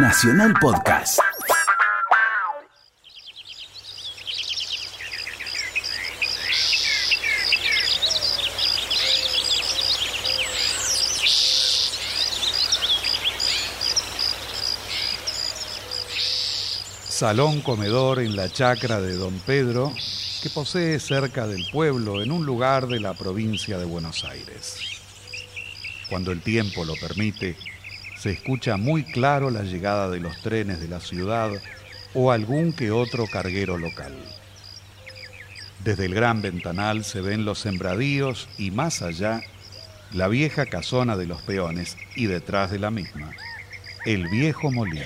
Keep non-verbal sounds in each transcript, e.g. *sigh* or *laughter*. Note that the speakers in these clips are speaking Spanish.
Nacional Podcast. Salón comedor en la chacra de Don Pedro, que posee cerca del pueblo en un lugar de la provincia de Buenos Aires. Cuando el tiempo lo permite, se escucha muy claro la llegada de los trenes de la ciudad o algún que otro carguero local. Desde el gran ventanal se ven los sembradíos y más allá la vieja casona de los peones y detrás de la misma, el viejo molino.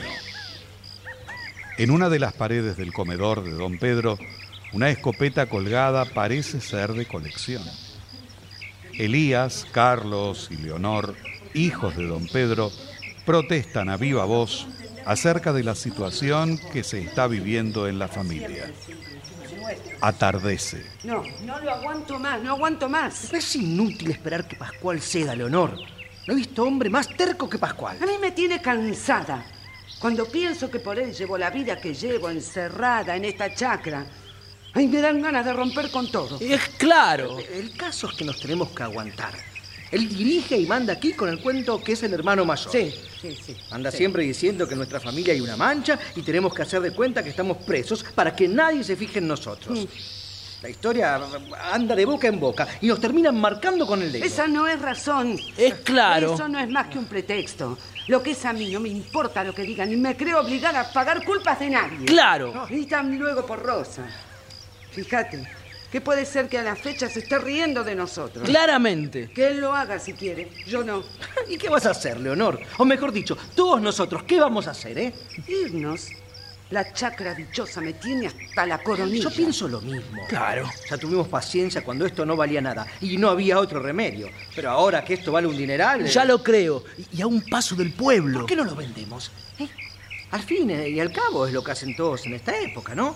En una de las paredes del comedor de don Pedro, una escopeta colgada parece ser de colección. Elías, Carlos y Leonor, hijos de don Pedro, protestan a viva voz acerca de la situación que se está viviendo en la familia. Atardece. No, no lo aguanto más, no aguanto más. Es inútil esperar que Pascual ceda, Leonor. No he visto hombre más terco que Pascual. A mí me tiene cansada. Cuando pienso que por él llevo la vida que llevo encerrada en esta chacra, ahí me dan ganas de romper con todo. Es claro. El caso es que nos tenemos que aguantar. Él dirige y manda aquí con el cuento que es el hermano mayor. Sí, sí, sí. Anda sí. siempre diciendo que en nuestra familia hay una mancha y tenemos que hacer de cuenta que estamos presos para que nadie se fije en nosotros. Mm. La historia anda de boca en boca y nos terminan marcando con el dedo. Esa no es razón. Es claro. Eso no es más que un pretexto. Lo que es a mí no me importa lo que digan, ni me creo obligada a pagar culpas de nadie. Claro. Y tan luego por Rosa. Fíjate, que puede ser que a la fecha se esté riendo de nosotros. Claramente. Que él lo haga si quiere, yo no. *laughs* ¿Y qué vas a hacer, Leonor? O mejor dicho, todos nosotros, ¿qué vamos a hacer, eh? Irnos. La chacra dichosa me tiene hasta la coronilla. Yo pienso lo mismo. Claro. Ya tuvimos paciencia cuando esto no valía nada y no había otro remedio. Pero ahora que esto vale un dineral. eh, Ya lo creo. Y a un paso del pueblo. ¿Por qué no lo vendemos? ¿Eh? Al fin eh, y al cabo es lo que hacen todos en esta época, ¿no?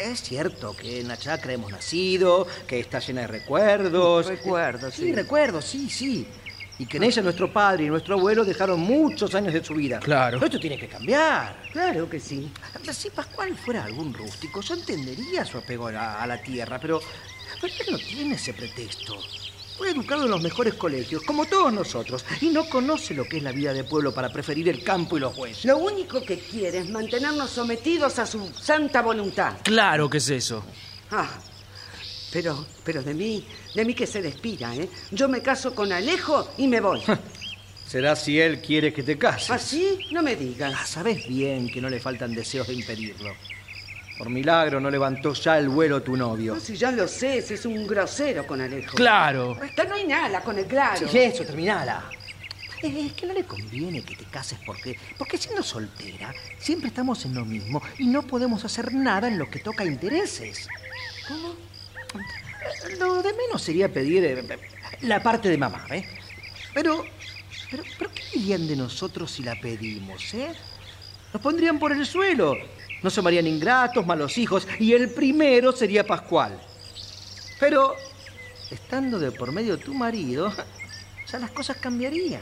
Es cierto que en la chacra hemos nacido, que está llena de recuerdos. Recuerdos, sí. sí. recuerdos, sí, sí. Y que en ella nuestro padre y nuestro abuelo dejaron muchos años de su vida. Claro. Pero esto tiene que cambiar. Claro que sí. Si Pascual fuera algún rústico, yo entendería su apego a la, a la tierra, pero, pero él no tiene ese pretexto. Fue educado en los mejores colegios, como todos nosotros, y no conoce lo que es la vida de pueblo para preferir el campo y los bueyes. Lo único que quiere es mantenernos sometidos a su santa voluntad. Claro que es eso. Ah, pero, pero de mí, de mí que se despida, ¿eh? Yo me caso con Alejo y me voy. Será si él quiere que te cases. ¿Así? No me Ah, digas. sabes bien que no le faltan deseos de impedirlo. Por milagro no levantó ya el vuelo tu novio. No, si ya lo sé, es un grosero con Alejo. Claro. No hay nada con el claro. Sí, eso, terminala. Es que no le conviene que te cases porque, porque siendo soltera siempre estamos en lo mismo y no podemos hacer nada en lo que toca intereses. ¿Cómo? Eh, Lo de menos sería pedir eh, la parte de mamá, ¿eh? Pero, pero, pero ¿qué dirían de nosotros si la pedimos, eh? Nos pondrían por el suelo. Nos llamarían ingratos, malos hijos, y el primero sería Pascual. Pero, estando de por medio tu marido, *laughs* ya las cosas cambiarían.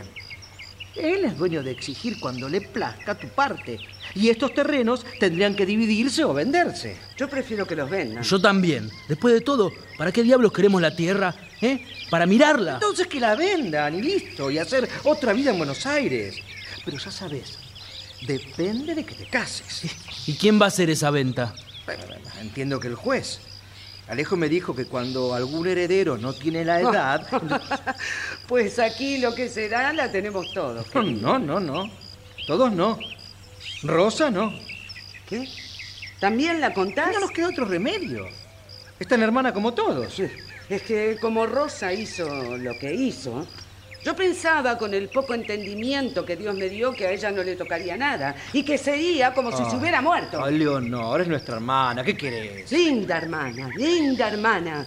Él es dueño de exigir cuando le plazca tu parte. Y estos terrenos tendrían que dividirse o venderse. Yo prefiero que los vendan. Yo también. Después de todo, ¿para qué diablos queremos la tierra? ¿Eh? Para mirarla. Entonces que la vendan y listo, y hacer otra vida en Buenos Aires. Pero ya sabes, depende de que te cases. ¿Y quién va a hacer esa venta? Bueno, entiendo que el juez. Alejo me dijo que cuando algún heredero no tiene la edad... *laughs* *laughs* Pues aquí lo que será la tenemos todos. Querido. no, no, no. Todos no. Rosa no. ¿Qué? ¿También la contás? No nos queda otro remedio. Es tan hermana como todos. Es que como Rosa hizo lo que hizo, yo pensaba con el poco entendimiento que Dios me dio que a ella no le tocaría nada y que sería como si se hubiera muerto. Ay, Leonor, es nuestra hermana. ¿Qué querés? Linda hermana, linda hermana.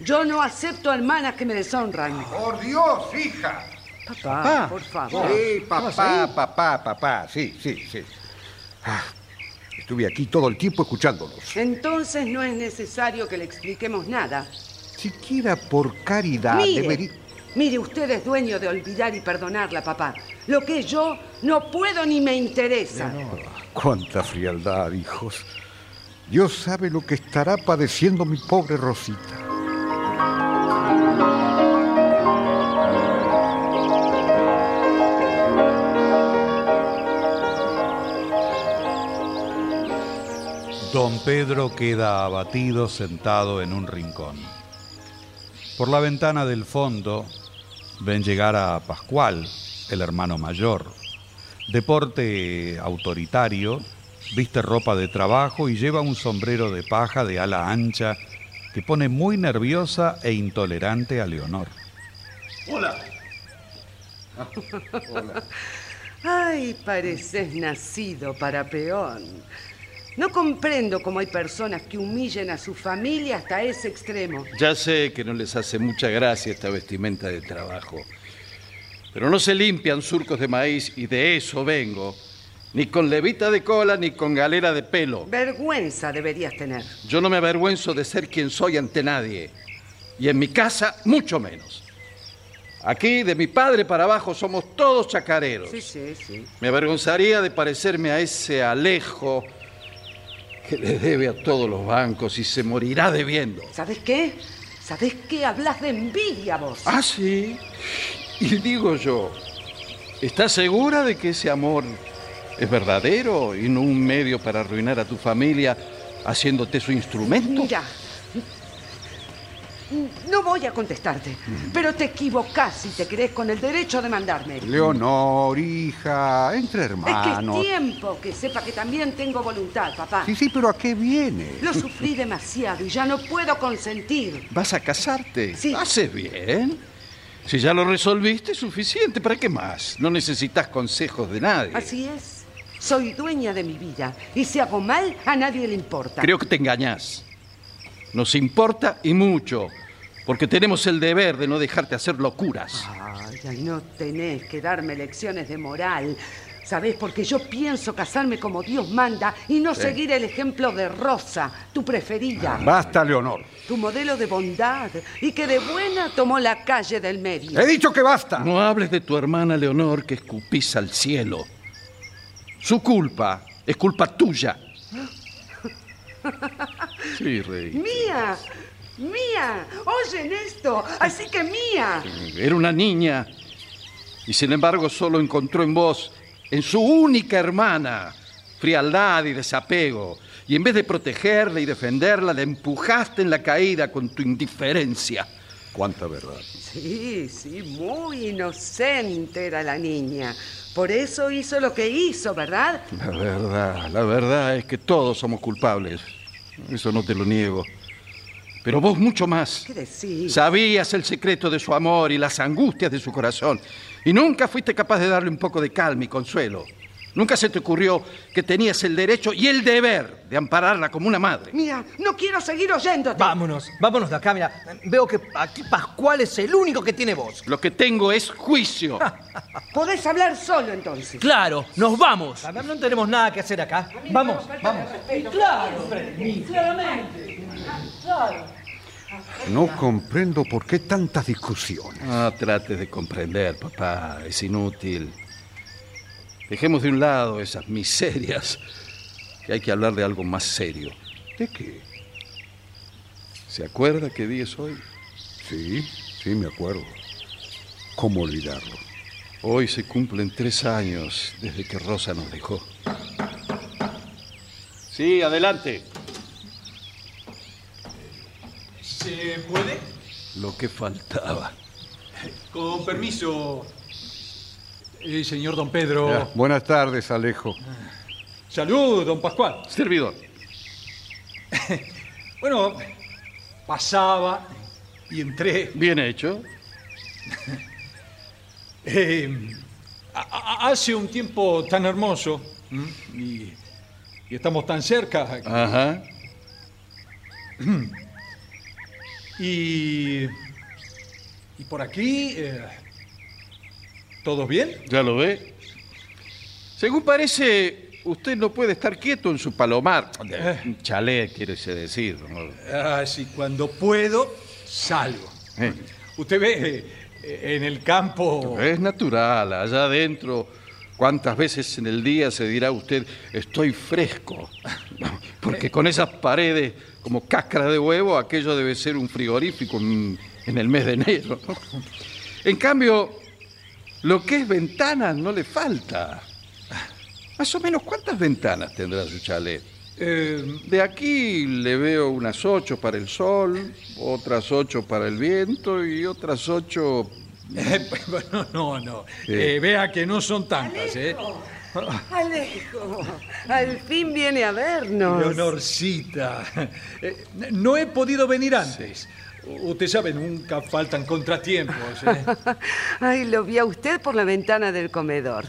Yo no acepto hermanas que me deshonran. Por Dios, hija. Papá, Papá. por favor. Sí, papá, papá, papá, sí, sí, sí. Ah, estuve aquí todo el tiempo escuchándolos. Entonces no es necesario que le expliquemos nada. Siquiera por caridad Mire, debería... Mire, usted es dueño de olvidar y perdonarla, papá. Lo que yo no puedo ni me interesa. Cuánta frialdad, hijos. Dios sabe lo que estará padeciendo mi pobre Rosita. Don Pedro queda abatido sentado en un rincón. Por la ventana del fondo ven llegar a Pascual, el hermano mayor. Deporte autoritario, viste ropa de trabajo y lleva un sombrero de paja de ala ancha que pone muy nerviosa e intolerante a Leonor. Hola. *laughs* Ay, pareces nacido para peón. No comprendo cómo hay personas que humillen a su familia hasta ese extremo. Ya sé que no les hace mucha gracia esta vestimenta de trabajo. Pero no se limpian surcos de maíz y de eso vengo. Ni con levita de cola ni con galera de pelo. Vergüenza deberías tener. Yo no me avergüenzo de ser quien soy ante nadie. Y en mi casa, mucho menos. Aquí, de mi padre para abajo, somos todos chacareros. Sí, sí, sí. Me avergonzaría de parecerme a ese Alejo que le debe a todos los bancos y se morirá debiendo. ¿Sabes qué? ¿Sabes qué? Hablas de envidia vos. Ah, sí. Y digo yo, ¿estás segura de que ese amor es verdadero y no un medio para arruinar a tu familia haciéndote su instrumento? Mira, no voy a contestarte, pero te equivocás si te crees con el derecho de mandarme. Leonor, hija, entre Es que hermanos. es tiempo que sepa que también tengo voluntad, papá. Sí, sí, pero ¿a qué viene? Lo sufrí demasiado y ya no puedo consentir. ¿Vas a casarte? Sí. Haces bien. Si ya lo resolviste, es suficiente. ¿Para qué más? No necesitas consejos de nadie. Así es. Soy dueña de mi vida y si hago mal, a nadie le importa. Creo que te engañas. Nos importa y mucho, porque tenemos el deber de no dejarte hacer locuras. Ay, ay, no tenés que darme lecciones de moral. ¿Sabés? Porque yo pienso casarme como Dios manda y no seguir el ejemplo de Rosa, tu preferida, Basta, Leonor. tu modelo de bondad y que de buena tomó la calle del medio. He dicho que basta. No hables de tu hermana Leonor que escupís al cielo. Su culpa es culpa tuya. *laughs* Sí, rey. ¡Mía! ¡Mía! Oyen esto, así que mía. Era una niña y sin embargo solo encontró en vos, en su única hermana, frialdad y desapego. Y en vez de protegerla y defenderla, la empujaste en la caída con tu indiferencia. Cuánta verdad. Sí, sí, muy inocente era la niña. Por eso hizo lo que hizo, ¿verdad? La verdad, la verdad es que todos somos culpables. Eso no te lo niego. Pero vos mucho más. ¿Qué decís? Sabías el secreto de su amor y las angustias de su corazón. Y nunca fuiste capaz de darle un poco de calma y consuelo. Nunca se te ocurrió que tenías el derecho y el deber de ampararla como una madre. Mira, no quiero seguir oyéndote. Vámonos, vámonos de acá, mira. Veo que aquí Pascual es el único que tiene voz. Lo que tengo es juicio. *laughs* Podés hablar solo entonces. Claro, nos vamos. A ver, no tenemos nada que hacer acá. Vamos, vamos. Claro, claramente. No comprendo por qué tantas discusiones. No trates de comprender, papá. Es inútil. Dejemos de un lado esas miserias, que hay que hablar de algo más serio. ¿De qué? ¿Se acuerda qué día es hoy? Sí, sí, me acuerdo. ¿Cómo olvidarlo? Hoy se cumplen tres años desde que Rosa nos dejó. Sí, adelante. ¿Se puede? Lo que faltaba. Con permiso, eh, señor don Pedro. Ya, Buenas tardes, Alejo. Salud, don Pascual. Servidor. *laughs* Bueno, pasaba y entré. Bien hecho. *laughs* Eh, hace un tiempo tan hermoso y estamos tan cerca. Ajá. *clears throat* Y, y por aquí, eh, ¿todos bien? ¿Ya lo ve? Según parece, usted no puede estar quieto en su palomar. Eh. Chalet, quiere decir. ¿no? Así cuando puedo, salgo. Eh. Usted ve, eh, en el campo... Es natural, allá adentro. ¿Cuántas veces en el día se dirá usted, estoy fresco? *laughs* Porque con esas paredes como cáscara de huevo, aquello debe ser un frigorífico en, en el mes de enero. En cambio, lo que es ventanas no le falta. Más o menos, ¿cuántas ventanas tendrá su chalet? Eh, De aquí le veo unas ocho para el sol, otras ocho para el viento y otras ocho... eh, *laughs* bueno, no, no. Sí. Eh, vea que no son tantas, ¿eh? Alejo, al fin viene a vernos. Leonorcita, eh, no he podido venir antes. Usted sabe, nunca faltan contratiempos. ¿eh? *laughs* Ay, lo vi a usted por la ventana del comedor.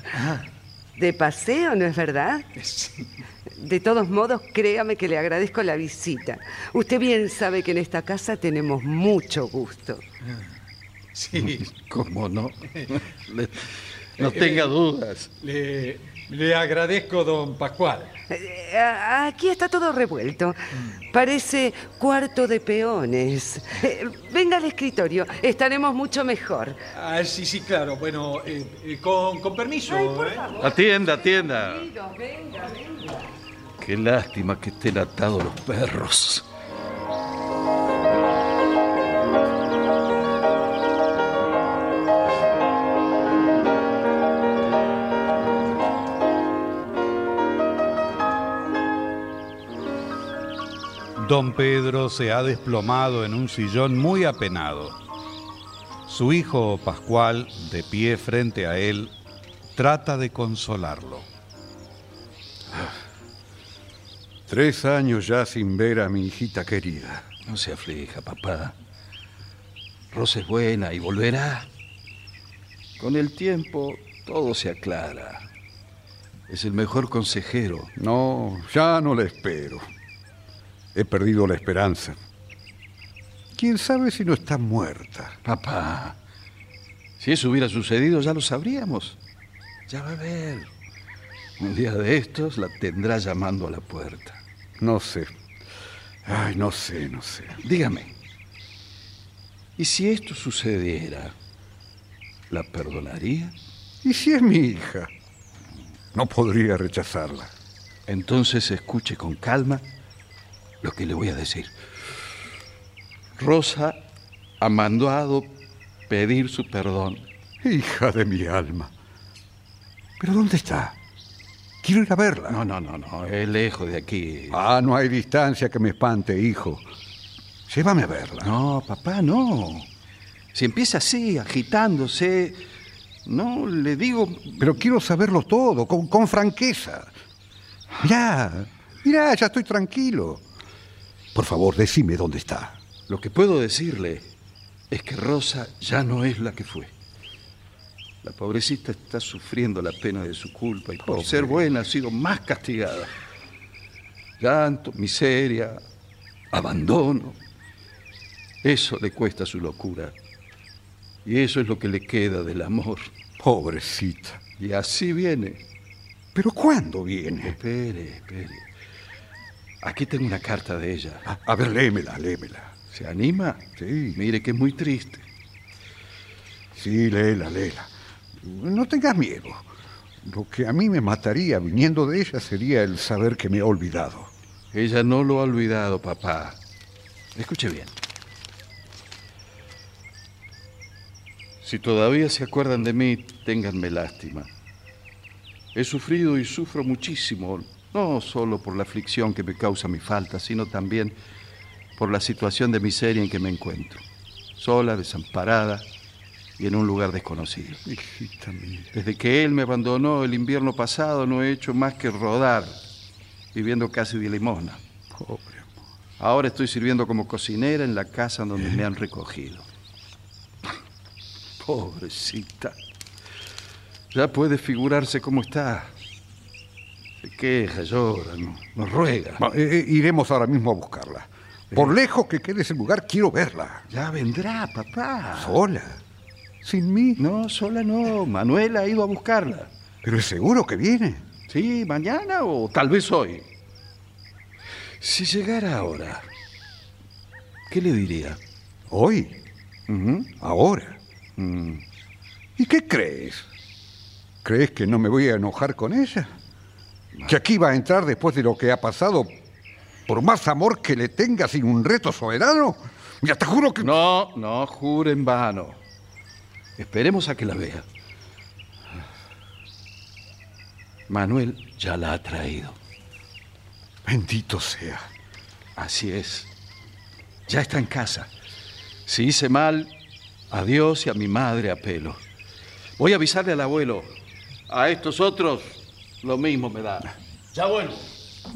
De paseo, ¿no es verdad? Sí. De todos modos, créame que le agradezco la visita. Usted bien sabe que en esta casa tenemos mucho gusto. Sí. *laughs* ¿Cómo no? *laughs* No tenga dudas. Le, le agradezco, don Pascual. Eh, Aquí está todo revuelto. Parece cuarto de peones. Eh, Venga al escritorio, estaremos mucho mejor. Ah, sí, sí, claro. Bueno, eh, eh, con, con permiso. ¿eh? Atienda, atienda. Venga, venga. Qué lástima que estén atados los perros. Don Pedro se ha desplomado en un sillón muy apenado. Su hijo Pascual, de pie frente a él, trata de consolarlo. Tres años ya sin ver a mi hijita querida. No se aflija, papá. Rosa es buena y volverá. Con el tiempo todo se aclara. Es el mejor consejero. No, ya no la espero. He perdido la esperanza. ¿Quién sabe si no está muerta? Papá, si eso hubiera sucedido ya lo sabríamos. Ya va a ver. Un día de estos la tendrá llamando a la puerta. No sé. Ay, no sé, no sé. Dígame, ¿y si esto sucediera, la perdonaría? ¿Y si es mi hija? No podría rechazarla. Entonces escuche con calma lo que le voy a decir. Rosa ha mandado pedir su perdón. Hija de mi alma. ¿Pero dónde está? Quiero ir a verla. No, no, no, no, es lejos de aquí. Ah, no hay distancia que me espante, hijo. Llévame a verla. No, papá, no. Si empieza así, agitándose, no, le digo, Pero quiero saberlo todo, con, con franqueza. Mirá, mirá, ya estoy tranquilo. Por favor, decime dónde está. lo que puedo decirle es que Rosa ya no es la que fue. La pobrecita está sufriendo la pena de su culpa y por Pobre. ser buena ha sido más castigada. Llanto, miseria, abandono. Eso le cuesta su locura. Y eso es lo que le queda del amor. Pobrecita. Y así viene. ¿Pero cuándo viene? Espere, espere. Aquí tengo una carta de ella. A, a ver, léemela, léemela. ¿Se anima? Sí. Mire que es muy triste. Sí, léela, léela. No tengas miedo. Lo que a mí me mataría viniendo de ella sería el saber que me ha olvidado. Ella no lo ha olvidado, papá. Escuche bien. Si todavía se acuerdan de mí, ténganme lástima. He sufrido y sufro muchísimo, no solo por la aflicción que me causa mi falta, sino también por la situación de miseria en que me encuentro. Sola, desamparada y en un lugar desconocido. Hijita mía. Desde que él me abandonó el invierno pasado no he hecho más que rodar, viviendo casi de limosna. Pobre amor. Ahora estoy sirviendo como cocinera en la casa donde me han recogido. Pobrecita. Ya puede figurarse cómo está. Se queja, llora, no- nos ruega. Va, eh, eh, iremos ahora mismo a buscarla. Por lejos que quede ese lugar, quiero verla. Ya vendrá, papá. ¿Sola? ¿Sin mí? No, sola no. Manuela ha ido a buscarla. Pero es seguro que viene. Sí, mañana o tal vez hoy. Si llegara ahora, ¿qué le diría? Hoy, ahora. ¿Y qué crees? ¿Crees que no me voy a enojar con ella? ¿Que aquí va a entrar después de lo que ha pasado por más amor que le tenga sin un reto soberano? Ya te juro que... No, no jure en vano. Esperemos a que la vea. Manuel ya la ha traído. Bendito sea. Así es. Ya está en casa. Si hice mal, a Dios y a mi madre apelo. Voy a avisarle al abuelo. A estos otros lo mismo me da. Ya vuelvo.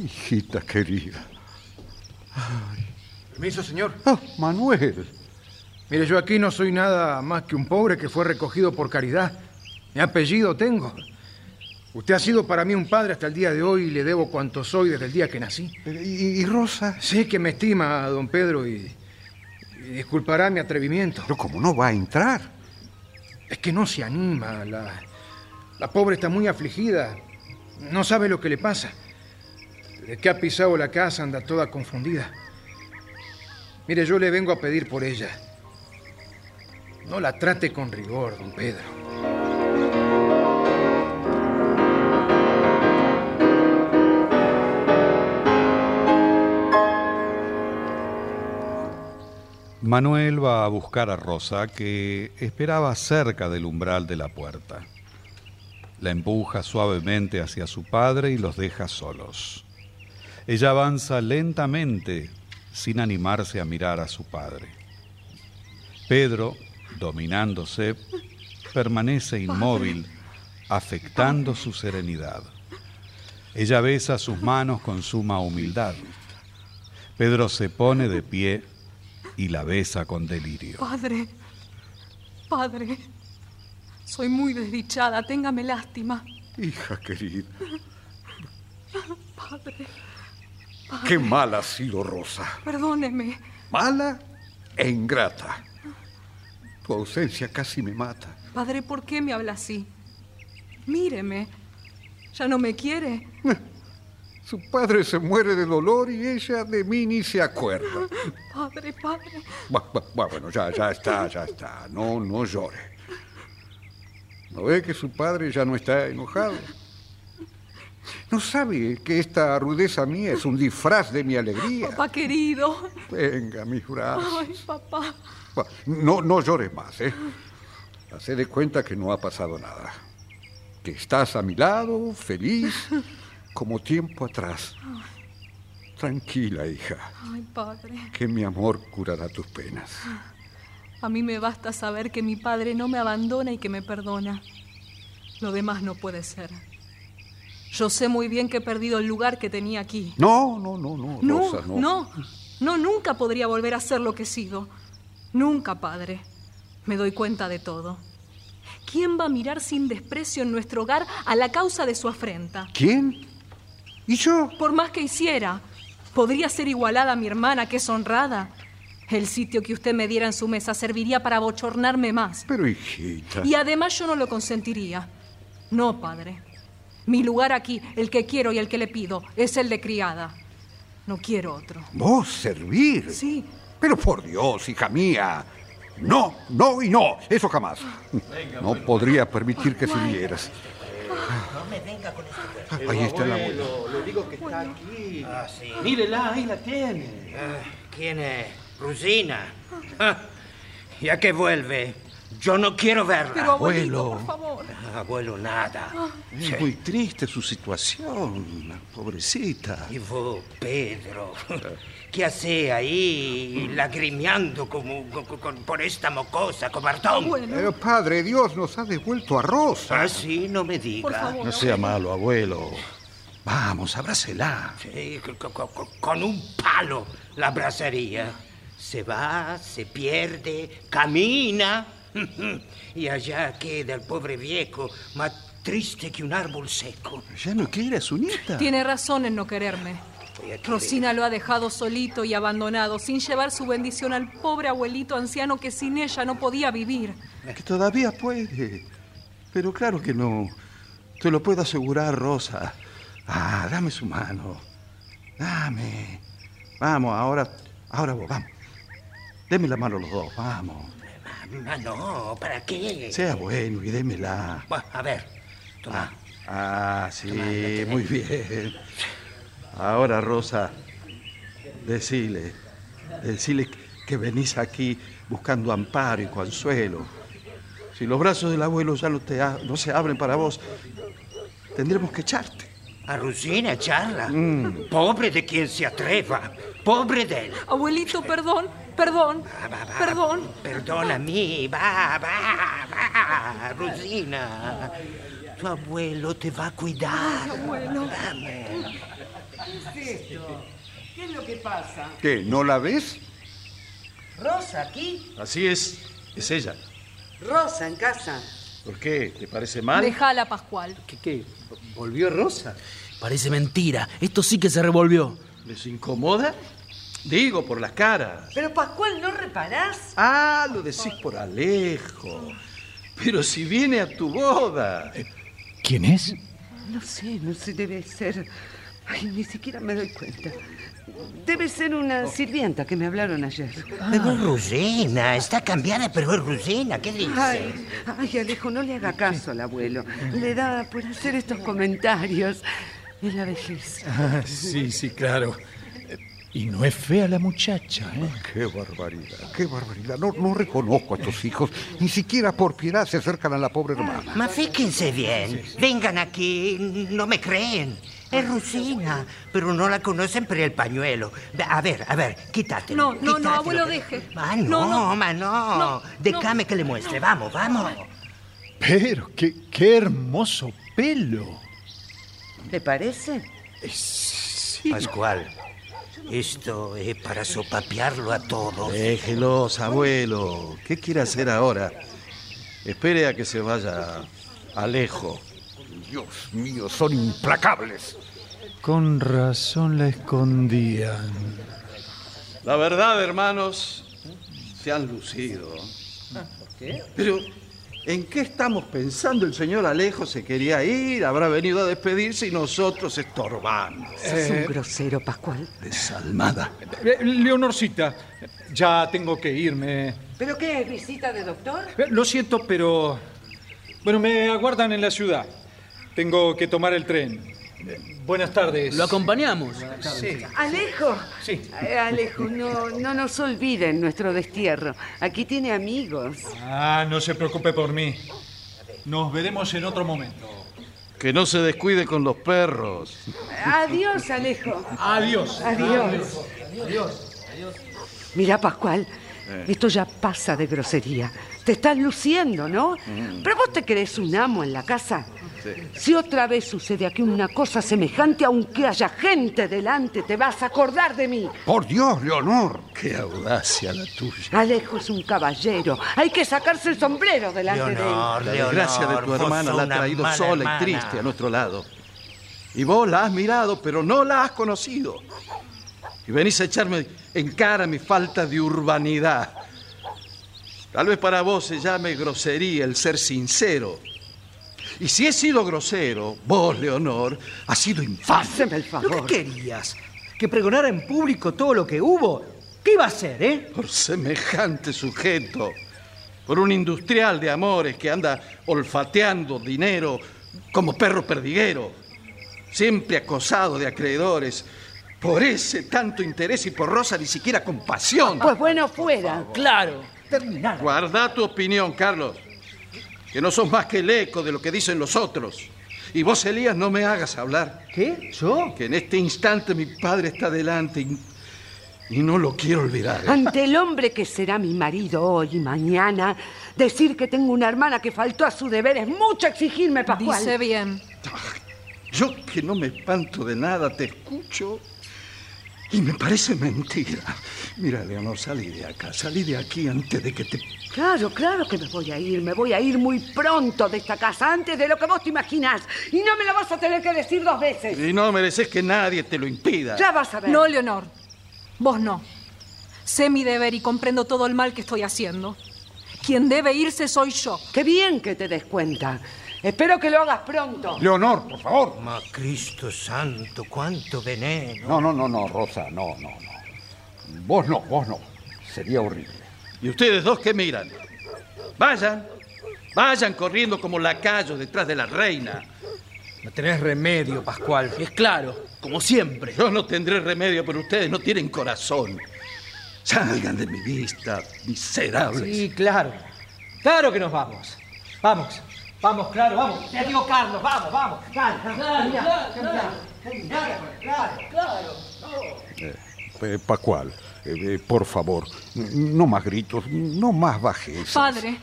Hijita querida. Permiso, señor. Ah, Manuel. Mire, yo aquí no soy nada más que un pobre que fue recogido por caridad. Mi apellido tengo. Usted ha sido para mí un padre hasta el día de hoy y le debo cuanto soy desde el día que nací. ¿Y, y Rosa? Sé que me estima, don Pedro, y, y disculpará mi atrevimiento. Pero como no va a entrar. Es que no se anima. La, la pobre está muy afligida. No sabe lo que le pasa. Desde que ha pisado la casa anda toda confundida. Mire, yo le vengo a pedir por ella. No la trate con rigor, don Pedro. Manuel va a buscar a Rosa, que esperaba cerca del umbral de la puerta. La empuja suavemente hacia su padre y los deja solos. Ella avanza lentamente, sin animarse a mirar a su padre. Pedro, dominándose, permanece inmóvil, afectando su serenidad. Ella besa sus manos con suma humildad. Pedro se pone de pie y la besa con delirio. Padre, padre, soy muy desdichada, téngame lástima. Hija querida. *laughs* Padre, Qué mala ha sido Rosa. perdóneme. Mala e ingrata. Tu ausencia casi me mata. Padre, ¿por qué me habla así? Míreme. ¿Ya no me quiere? *laughs* Su padre se muere de dolor y ella de mí ni se acuerda. *laughs* Padre, padre. Bu- bu- bu- Bueno, ya, ya está, ya está. No, no llore. ¿No ve que su padre ya no está enojado? ¿No sabe que esta rudeza mía es un disfraz de mi alegría? Papá querido. Venga, mis brazos. Ay, papá. No, no llores más, ¿eh? Hacé de cuenta que no ha pasado nada. Que estás a mi lado, feliz, como tiempo atrás. Tranquila, hija, Ay, padre. que mi amor curará tus penas. A mí me basta saber que mi padre no me abandona y que me perdona. Lo demás no puede ser. Yo sé muy bien que he perdido el lugar que tenía aquí. No, no, no, no, No, Rosa, no. no, no, nunca podría volver a ser lo que he sido. Nunca, padre. Me doy cuenta de todo. ¿Quién va a mirar sin desprecio en nuestro hogar a la causa de su afrenta? ¿Quién? ¿Y yo? Por más que hiciera, ¿podría ser igualada a mi hermana, que es honrada? El sitio que usted me diera en su mesa serviría para bochornarme más. Pero, hijita. Y además yo no lo consentiría. No, padre. Mi lugar aquí, el que quiero y el que le pido, es el de criada. No quiero otro. ¿Vos servir? Sí, Pero por Dios, hija mía. No, no y no. Eso jamás. No podría permitir que sirvieras. No me venga con este Ahí está el abuelo. Le digo que está aquí. Ah, sí. Mírela, ahí la tiene. Ah, ¿Quién es? Rusina. Ah, *laughs* ya que vuelve, yo no quiero verla. pero abuelito, Abuelo. por favor. Ah, Abuelo, nada. Es muy triste su situación, pobrecita. Y vos, Pedro, *laughs* ¿qué hace ahí lagrimeando como, co- co- por esta mocosa, cobardón? Bueno, Eh, padre, Dios nos ha devuelto a Rosa. Ah, sí, no me diga. por favor. No sea malo, abuelo. Vamos, abrácela. Sí, co- co- co- con un palo la abrazaría. Se va, se pierde, camina. *laughs* Y allá queda el pobre viejo, más triste que un árbol seco. Ya no quiere a su nieta. Tiene razón en no quererme. Rosina lo ha dejado solito y abandonado, sin llevar su bendición al pobre abuelito anciano que sin ella no podía vivir. Que todavía puede. Pero claro que no. Te lo puedo asegurar, Rosa. Ah, dame su mano. Dame. Vamos, ahora, ahora vos, vamos. Deme la mano los dos, vamos. Ah, no, ¿para qué? Sea bueno y démela. Bueno, a ver, toma. Ah, sí, Toma, lo tenés. muy bien. Ahora, Rosa, decile, decile que venís aquí buscando amparo y consuelo. Si los brazos del abuelo ya no, te a- no se abren para vos, tendremos que echarte. A Rusina, charla. Mm. Pobre de quien se atreva. Pobre de él. Abuelito, perdón, perdón, Va, va, va. perdón. Perdona a mí. Va, va, va. Rusina. Tu abuelo te va a cuidar. Abuelo. Vamos. ¿Qué es lo que pasa? ¿Qué? ¿No la ves? Rosa aquí, Así es, es ella. Rosa en casa. ¿Por qué? ¿Te parece mal? Dejala, Pascual. ¿Qué, qué? ¿Volvió Rosa? Parece mentira. Esto sí que se revolvió. ¿Les incomoda? Digo, por las caras. Pero Pascual, ¿no reparás? Ah, lo decís por Alejo. Pero si viene a tu boda. ¿Quién es? No sé, no sé, debe ser. Ay, ni siquiera me doy cuenta. Debe ser una sirvienta que me hablaron ayer. Pero es Rusina. Está cambiada, pero es Rusina. ¿Qué dice? Ay, ay, Alejo, no le haga caso al abuelo. Le da por hacer estos comentarios. Es la vejez. Ah, sí, sí, claro. Y no es fea la muchacha, ¿eh? Qué barbaridad, qué barbaridad. No, no reconozco a estos hijos. Ni siquiera por piedad se acercan a la pobre hermana. Ma fíjense bien. Vengan aquí. No me creen. Es Rusina, pero no la conocen por el pañuelo. A ver, a ver, quítatelo. No, no, no, abuelo, deje. Ah, no, No, no. ma, no. No, Déjame que le muestre. Vamos, vamos. Pero qué, qué hermoso pelo. ¿Le parece? Pascual, esto es para sopapearlo a todos. Déjelos, abuelo. ¿Qué quiere hacer ahora? Espere a que se vaya Alejo. Dios mío, son implacables. Con razón la escondían. La verdad, hermanos, se han lucido. Pero, ¿en qué estamos pensando? El señor Alejo se quería ir, habrá venido a despedirse y nosotros estorbando. Es un grosero, Pascual. Desalmada. Eh, Leonorcita, ya tengo que irme. ¿Pero qué es visita de doctor? Eh, Lo siento, pero... Bueno, me aguardan en la ciudad. Tengo que tomar el tren. Eh, Buenas tardes. Lo acompañamos. Alejo. Sí. Eh, Alejo, no, no nos olviden nuestro destierro. Aquí tiene amigos. Ah, no se preocupe por mí. Nos veremos en otro momento. Que no se descuide con los perros. Adiós, Alejo. Adiós. Adiós. Mira, Pascual, esto ya pasa de grosería. Te estás luciendo, ¿no? Pero vos te crees un amo en la casa. Si otra vez sucede aquí una cosa semejante, aunque haya gente delante, te vas a acordar de mí. Por Dios, Leonor. Qué audacia la tuya. Alejo es un caballero. Hay que sacarse el sombrero delante Leonor, La Leonor, desgracia de tu hermana la ha traído sola hermana. y triste a nuestro lado. Y vos la has mirado, pero no la has conocido. Y venís a echarme en cara mi falta de urbanidad. Tal vez para vos se llame grosería el ser sincero. Y si he sido grosero, vos, Leonor, has sido infame. Haceme el ¿Qué favor. querías? ¿Que pregonara en público todo lo que hubo? ¿Qué iba a hacer, eh? Por semejante sujeto. Por un industrial de amores que anda olfateando dinero como perro perdiguero. Siempre acosado de acreedores. Por ese tanto interés y por Rosa ni siquiera compasión. Pues bueno, fuera. Claro. Terminar. Guarda tu opinión, Carlos. Que no sos más que el eco de lo que dicen los otros. Y vos, Elías, no me hagas hablar. ¿Qué? ¿Yo? Que en este instante mi padre está delante y, y no lo quiero olvidar. Ante el hombre que será mi marido hoy y mañana, decir que tengo una hermana que faltó a su deber es mucho exigirme, Pascual. Dice bien. Yo que no me espanto de nada, te escucho y me parece mentira. Mira, Leonor, salí de acá, salí de aquí antes de que te... Claro, claro que me voy a ir. Me voy a ir muy pronto de esta casa, antes de lo que vos te imaginás. Y no me lo vas a tener que decir dos veces. Y no mereces que nadie te lo impida. Ya vas a ver. No, Leonor. Vos no. Sé mi deber y comprendo todo el mal que estoy haciendo. Quien debe irse soy yo. Qué bien que te des cuenta. Espero que lo hagas pronto. Leonor, por favor. Ma Cristo santo, cuánto veneno. No, no, no, no, Rosa, no, no, no. Vos no, vos no. Sería horrible. ¿Y ustedes dos qué miran? Vayan, vayan corriendo como lacayos detrás de la reina. No tenés remedio, Pascual. Es claro, como siempre. Yo no tendré remedio, pero ustedes no tienen corazón. Salgan de mi vista, miserables. Sí, claro. Claro que nos vamos. Vamos. Vamos, claro, vamos. Te digo, Carlos, vamos, vamos. Claro, claro, claro, claro, claro. Eh, Pascual, eh, eh, por favor, no más gritos, no más bajezas. Padre,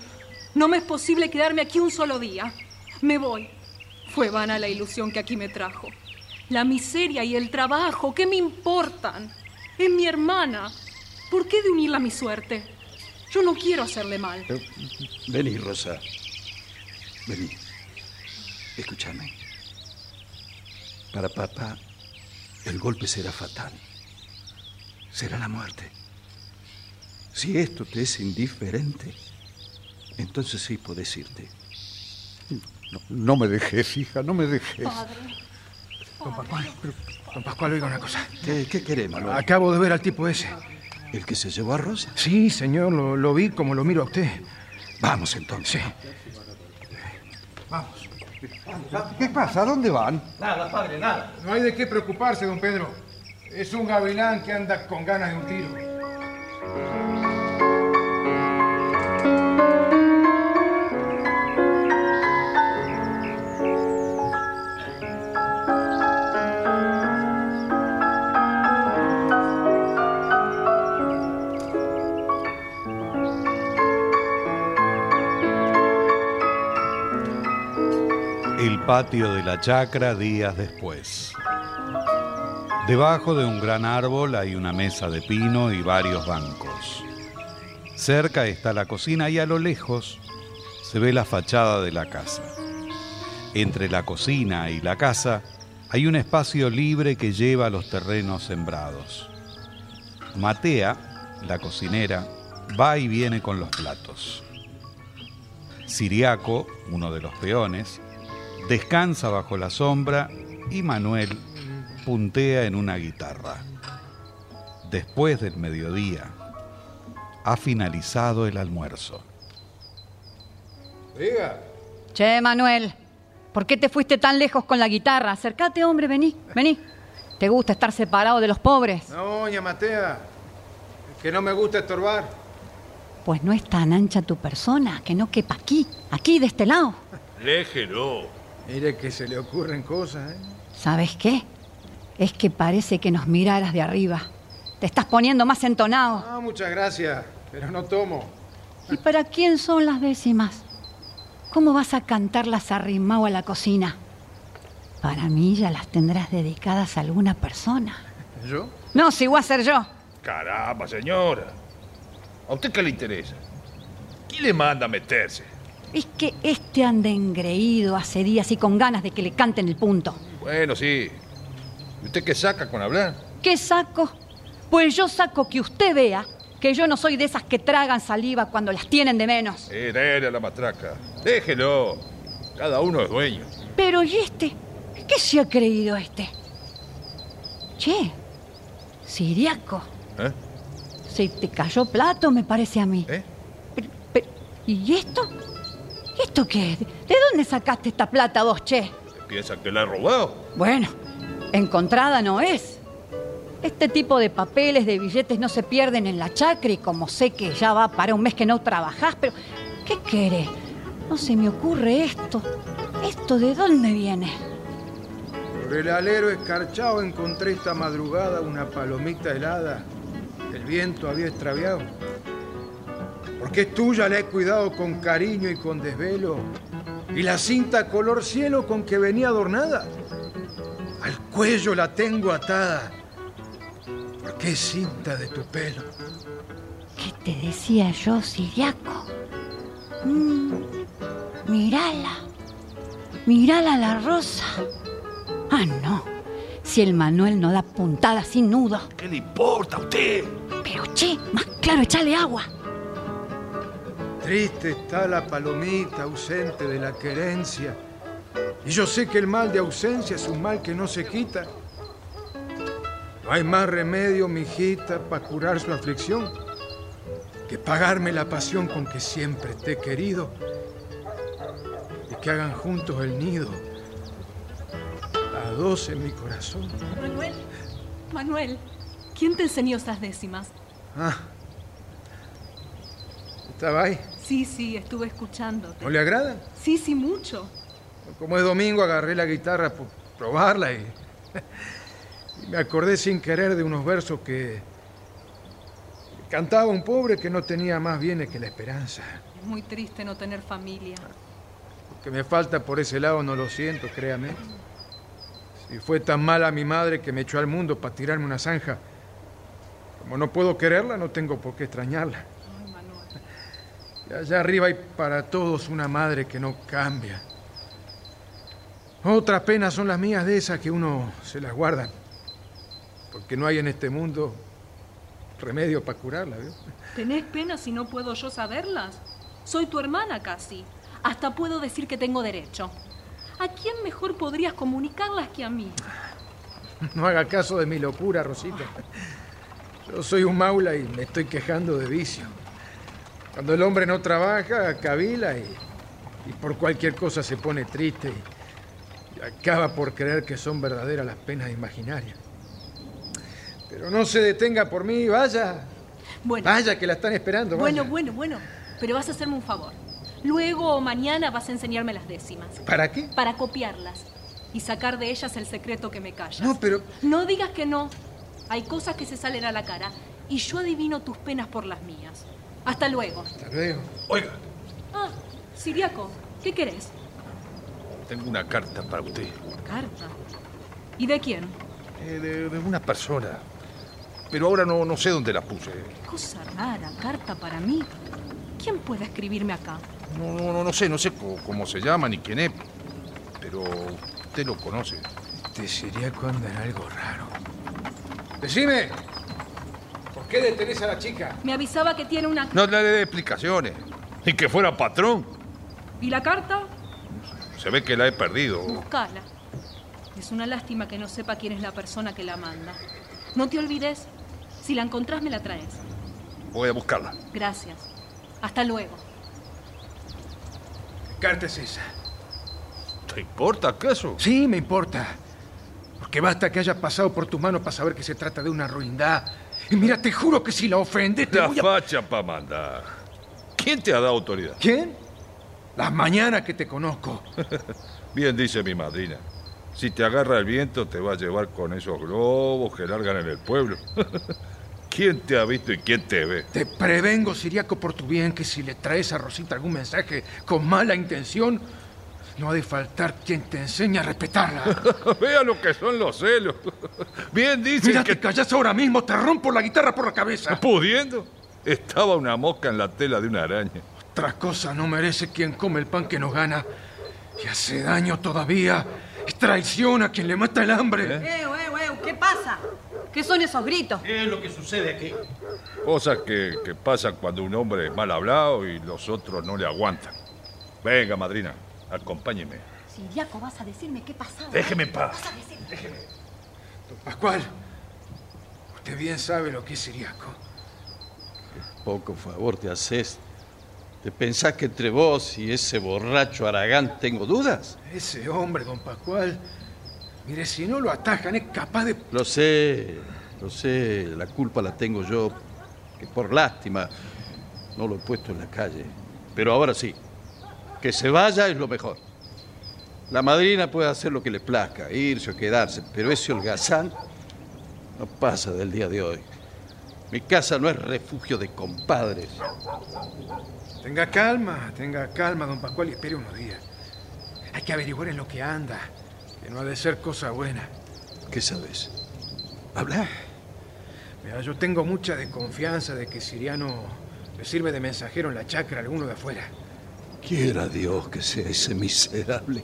no me es posible quedarme aquí un solo día. Me voy. Fue vana la ilusión que aquí me trajo. La miseria y el trabajo, ¿qué me importan? Es mi hermana. ¿Por qué de unirla a mi suerte? Yo no quiero hacerle mal. Eh, Vení, Rosa. Vení. Escúchame. Para papá, el golpe será fatal. Será la muerte. Si esto te es indiferente, entonces sí podés irte. No, no me dejes, hija, no me dejes. Don Pascual, don Pascual, oiga una cosa. ¿Qué, qué queremos? Manuel? Acabo de ver al tipo ese. ¿El que se llevó a Rosa? Sí, señor, lo, lo vi como lo miro a usted. Vamos entonces. Vamos. ¿Qué pasa? ¿A dónde van? Nada, padre, nada. No hay de qué preocuparse, don Pedro. Es un gavilán que anda con ganas de un tiro. Patio de la chacra días después. Debajo de un gran árbol hay una mesa de pino y varios bancos. Cerca está la cocina y a lo lejos se ve la fachada de la casa. Entre la cocina y la casa hay un espacio libre que lleva a los terrenos sembrados. Matea, la cocinera, va y viene con los platos. Siriaco, uno de los peones, descansa bajo la sombra y Manuel puntea en una guitarra. Después del mediodía, ha finalizado el almuerzo. Diga. Che, Manuel, ¿por qué te fuiste tan lejos con la guitarra? Acércate, hombre, vení, vení. ¿Te gusta estar separado de los pobres? No, doña Matea. Que no me gusta estorbar. Pues no es tan ancha tu persona que no quepa aquí, aquí de este lado. Déjelo. Mire que se le ocurren cosas, ¿eh? ¿Sabes qué? Es que parece que nos miraras de arriba. Te estás poniendo más entonado. Ah, muchas gracias, pero no tomo. ¿Y para quién son las décimas? ¿Cómo vas a cantarlas arrimado a la cocina? Para mí ya las tendrás dedicadas a alguna persona. ¿Yo? No, si voy a ser yo. Caramba, señora. ¿A usted qué le interesa? ¿Quién le manda a meterse? Es que este anda engreído hace días y con ganas de que le canten el punto. Bueno, sí. ¿Y usted qué saca con hablar? ¿Qué saco? Pues yo saco que usted vea que yo no soy de esas que tragan saliva cuando las tienen de menos. Eh, dele a la matraca. Déjelo. Cada uno es dueño. Pero ¿y este? ¿Qué se ha creído este? Che, Siriaco, ¿Eh? se te cayó plato, me parece a mí. ¿Eh? Pero- pero- ¿Y esto? ¿Y esto qué es? ¿De dónde sacaste esta plata vos, che? ¿Piensa que la he robado? Bueno, encontrada no es. Este tipo de papeles, de billetes no se pierden en la chacra y como sé que ya va para un mes que no trabajás, pero ¿qué querés? No se me ocurre esto. ¿Esto de dónde viene? Por el alero escarchado encontré esta madrugada una palomita helada. El viento había extraviado. Porque es tuya, la he cuidado con cariño y con desvelo. Y la cinta color cielo con que venía adornada. Al cuello la tengo atada. Porque es cinta de tu pelo. ¿Qué te decía yo, Siriaco? Mm, mírala. Mírala la rosa. Ah, no. Si el Manuel no da puntada sin nudo. ¿Qué le importa a usted? Pero che, más claro, echale agua. Triste está la palomita ausente de la querencia. Y yo sé que el mal de ausencia es un mal que no se quita. No hay más remedio, mijita, para curar su aflicción que pagarme la pasión con que siempre te he querido y que hagan juntos el nido a dos en mi corazón. Manuel, Manuel, ¿quién te enseñó esas décimas? Ah, ¿estaba ahí? Sí, sí, estuve escuchándote. ¿No le agradan? Sí, sí, mucho. Como es domingo, agarré la guitarra por probarla y, y *laughs* me acordé sin querer de unos versos que cantaba un pobre que no tenía más bienes que la esperanza. Es muy triste no tener familia. Lo que me falta por ese lado no lo siento, créame. Si fue tan mala mi madre que me echó al mundo para tirarme una zanja, como no puedo quererla, no tengo por qué extrañarla. Allá arriba hay para todos una madre que no cambia. Otras penas son las mías de esas que uno se las guarda. Porque no hay en este mundo remedio para curarla. ¿vio? ¿Tenés pena si no puedo yo saberlas? Soy tu hermana casi. Hasta puedo decir que tengo derecho. ¿A quién mejor podrías comunicarlas que a mí? *laughs* No haga caso de mi locura, Rosita. Yo soy un maula y me estoy quejando de vicio. Cuando el hombre no trabaja, cavila y, y por cualquier cosa se pone triste y, y acaba por creer que son verdaderas las penas imaginarias. Pero no se detenga por mí, vaya. Bueno, Vaya, que la están esperando. vaya. bueno, bueno, bueno. Pero vas a hacerme un favor. Luego o mañana vas a enseñarme las décimas. ¿Para qué? Para copiarlas y sacar de ellas el secreto que me callas. No, pero... No digas que no. Hay cosas que se salen a la cara y yo adivino tus penas por las mías. Hasta luego. Hasta luego. Oiga, Ah, Siriaco, ¿qué querés? tengo una carta para usted. Carta. ¿Y de quién? Eh, de, de una persona. Pero ahora no, no sé dónde la puse. Cosa rara, carta para mí. ¿Quién puede escribirme acá? No, no, no, no sé, no sé cómo se llama ni quién es. Pero usted lo conoce. Te sería cuando era algo raro. Decime, ¿por qué detenés a la chica? Me avisaba que tiene una... No le dé explicaciones. Ni que fuera patrón. ¿Y la carta? Se ve que la he perdido. Buscala. Es una lástima que no sepa quién es la persona que la manda. No te olvides. Si la encontrás, me la traes. Voy a buscarla. Gracias. Hasta luego. ¿Qué carta es esa? ¿Te importa acaso? Sí, me importa. Porque basta que haya pasado por tus manos para saber que se trata de una ruindad. Y mira, te juro que si la ofendes te La voy a... facha para mandar. ¿Quién te ha dado autoridad? ¿Quién? Las mañanas que te conozco. *laughs* Bien dice mi madrina. Si te agarra el viento, te va a llevar con esos globos que largan en el pueblo. *laughs* ¿Quién te ha visto y quién te ve? Te prevengo, Siriaco, por tu bien, que si le traes a Rosita algún mensaje con mala intención, no ha de faltar quien te enseñe a respetarla. *laughs* Vea lo que son los celos. Bien dicen Mira, que... te callas ahora mismo, te rompo la guitarra por la cabeza. ¿Pudiendo? Estaba una mosca en la tela de una araña. Otra cosa no merece quien come el pan que nos gana y hace daño todavía. Es traición a quien le mata el hambre. ¡Eh, eh, eh! ¿Qué pasa? ¿Qué son esos gritos? ¿Qué es lo que sucede aquí? Cosas que, que pasan cuando un hombre es mal hablado y los otros no le aguantan. Venga, madrina, acompáñeme. Siriaco, vas a decirme qué pasaba. Déjeme en paz. Don Pascual, usted bien sabe lo que es Siriaco. Poco favor te haces. ¿Te pensás que entre vos y ese borracho Aragán tengo dudas? Ese hombre, don Pascual, mire, si no lo atajan, es capaz de... Lo sé, lo sé, la culpa la tengo yo, que por lástima no lo he puesto en la calle. Pero ahora sí, que se vaya es lo mejor. La madrina puede hacer lo que le plazca, irse o quedarse, pero ese holgazán no pasa del día de hoy. Mi casa no es refugio de compadres. Tenga calma, tenga calma, don Pascual, y espere unos días. Hay que averiguar en lo que anda, que no ha de ser cosa buena. ¿Qué sabes? Habla. Mira, yo tengo mucha desconfianza de que Siriano le sirve de mensajero en la chacra a alguno de afuera. Quiera Dios que sea ese miserable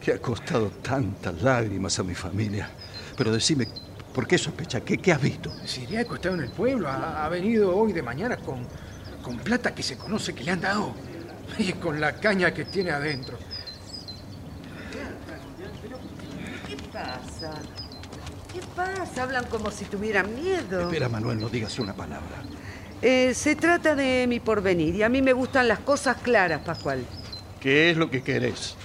que ha costado tantas lágrimas a mi familia. Pero decime, ¿por qué sospecha? ¿Qué, qué has visto? Siriaco está en el pueblo, ha, ha venido hoy de mañana con, con plata que se conoce que le han dado *laughs* y con la caña que tiene adentro. ¿Qué pasa? ¿Qué pasa? Hablan como si tuvieran miedo. Espera, Manuel, no digas una palabra. Eh, se trata de mi porvenir y a mí me gustan las cosas claras, Pascual. ¿Qué es lo que querés?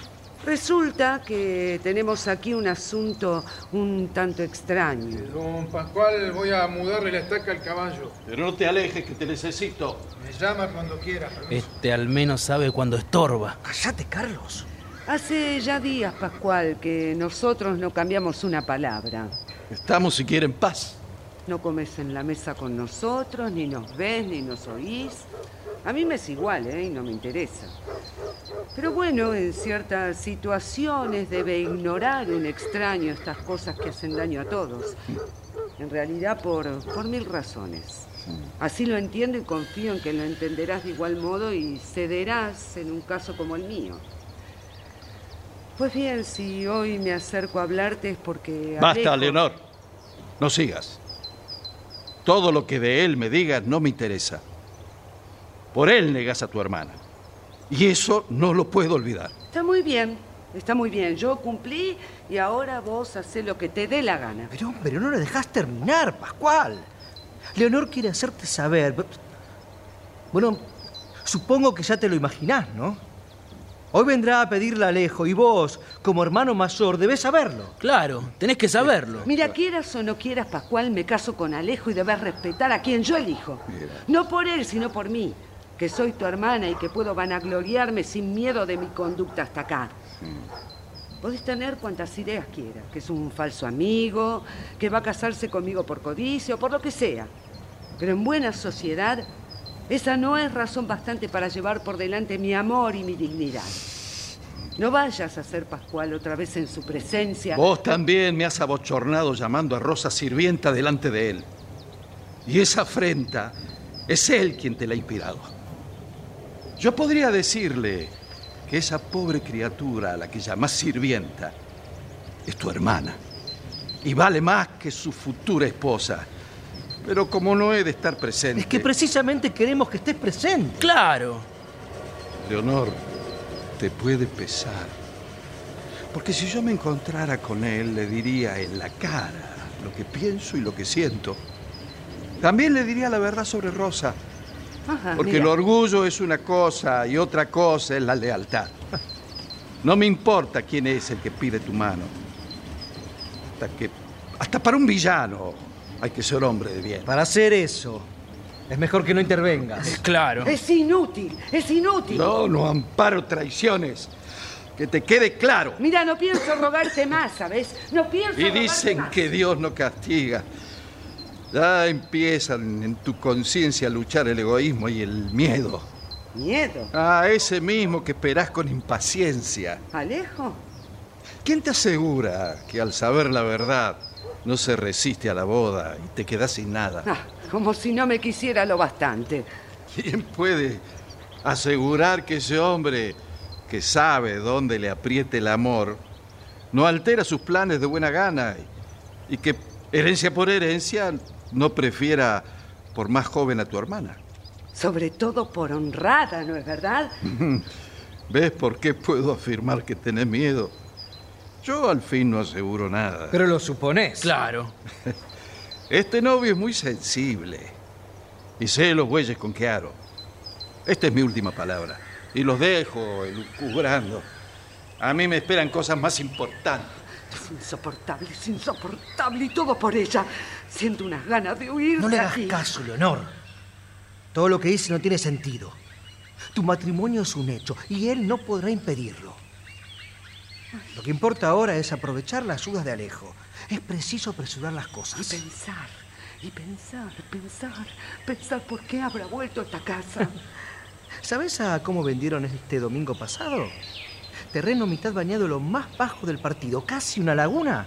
Resulta que tenemos aquí un asunto un tanto extraño. Don Pascual, voy a mudarle la estaca al caballo. Pero no te alejes, que te necesito. Me llama cuando quiera. permiso. Este al menos sabe cuando estorba. Cállate, Carlos. Hace ya días, Pascual, que nosotros no cambiamos una palabra. Estamos si quieren paz. No comes en la mesa con nosotros, ni nos ves, ni nos oís. A mí me es igual, ¿eh? Y no me interesa. Pero bueno, en ciertas situaciones debe ignorar un extraño estas cosas que hacen daño a todos. En realidad por, por mil razones. Así lo entiendo y confío en que lo entenderás de igual modo y cederás en un caso como el mío. Pues bien, si hoy me acerco a hablarte es porque... Basta, Leonor. No sigas. Todo lo que de él me digas no me interesa. Por él negas a tu hermana. Y eso no lo puedo olvidar. Está muy bien, está muy bien. Yo cumplí y ahora vos hacés lo que te dé la gana. Pero, pero no lo dejás terminar, Pascual. Leonor quiere hacerte saber. Bueno, supongo que ya te lo imaginás, ¿no? Hoy vendrá a pedirle a Alejo y vos, como hermano mayor, debés saberlo. Claro, tenés que saberlo. Mira, quieras o no quieras, Pascual, me caso con Alejo y debes respetar a quien yo elijo. No por él, sino por mí, que soy tu hermana y que puedo vanagloriarme sin miedo de mi conducta hasta acá. Podés tener cuantas ideas quieras, que es un falso amigo, que va a casarse conmigo por codicia o por lo que sea. Pero en buena sociedad, esa no es razón bastante para llevar por delante mi amor y mi dignidad. No vayas a ser Pascual otra vez en su presencia. Vos también me has abochornado llamando a Rosa sirvienta delante de él. Y esa afrenta es él quien te la ha inspirado. Yo podría decirle que esa pobre criatura a la que llamas sirvienta es tu hermana y vale más que su futura esposa. Pero como no he de estar presente. Es que precisamente queremos que estés presente. Claro. Leonor, te puede pesar. Porque si yo me encontrara con él, le diría en la cara lo que pienso y lo que siento. También le diría la verdad sobre Rosa. Ajá, Porque mira. el orgullo es una cosa y otra cosa es la lealtad. No me importa quién es el que pide tu mano. Hasta que. Hasta para un villano hay que ser hombre de bien. Para hacer eso, es mejor que no intervengas. *laughs* Claro. Es inútil, es inútil. No, no amparo traiciones. Que te quede claro. Mira, no pienso rogarte más, ¿sabes? No pienso Y dicen más. que Dios no castiga. Ya empiezan en tu conciencia a luchar el egoísmo y el miedo. Miedo. Ah, ese mismo que esperás con impaciencia. ¿Alejo? ¿Quién te asegura que al saber la verdad no se resiste a la boda y te quedas sin nada? Ah, como si no me quisiera lo bastante. ¿Quién puede asegurar que ese hombre que sabe dónde le apriete el amor no altera sus planes de buena gana y, y que herencia por herencia no prefiera por más joven a tu hermana? Sobre todo por honrada, ¿no es verdad? *laughs* ¿Ves por qué puedo afirmar que tenés miedo? Yo al fin no aseguro nada. Pero lo suponés. Claro. *laughs* Este novio es muy sensible y sé los bueyes con que aro. Esta es mi última palabra y los dejo elucubrando. A mí me esperan cosas más importantes. Es insoportable, es insoportable y todo por ella. Siento unas ganas de huir No de le hagas aquí. caso, Leonor. Todo lo que dice no tiene sentido. Tu matrimonio es un hecho y él no podrá impedirlo. Lo que importa ahora es aprovechar las ayudas de Alejo. Es preciso apresurar las Y cosas. pensar, y pensar, pensar, pensar por qué habrá vuelto a esta casa. *laughs* ¿Sabes a cómo vendieron este domingo pasado? Terreno mitad bañado lo más bajo del partido, casi una laguna.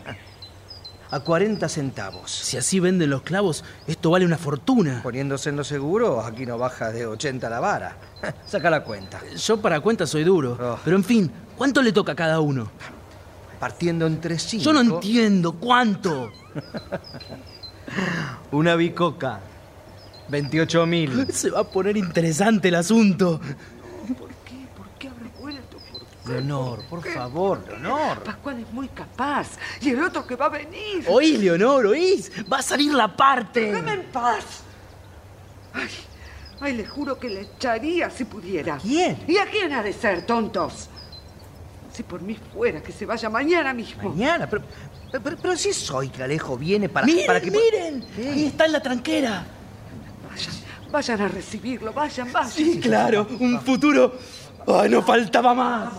A 40 centavos. Si así venden los clavos, esto vale una fortuna. Poniéndose en lo seguro, aquí no baja de 80 la vara. *laughs* Saca la cuenta. Yo para cuenta soy duro. Oh. Pero en fin, ¿cuánto le toca a cada uno? Partiendo entre cinco. Yo no entiendo. ¿Cuánto? *laughs* Una bicoca. 28 mil. *laughs* Se va a poner interesante el asunto. ¿Por qué? ¿Por qué habrá vuelto? ¿Por qué? Leonor, por favor, Leonor. Pascual es muy capaz. Y el otro que va a venir. ¿Oís, Leonor? ¿Oís? Va a salir la parte. Déjame en paz. Ay, Ay, le juro que le echaría si pudiera. ¿Quién? ¿Y a quién ha de ser, tontos? Si por mí fuera, que se vaya mañana mismo. Mañana, pero, pero, pero si soy que Alejo viene para, Miren, para que... miren, ahí está en la tranquera. Vayan, vayan a recibirlo, vayan, vayan. Sí, claro, un futuro. Ay, no faltaba más.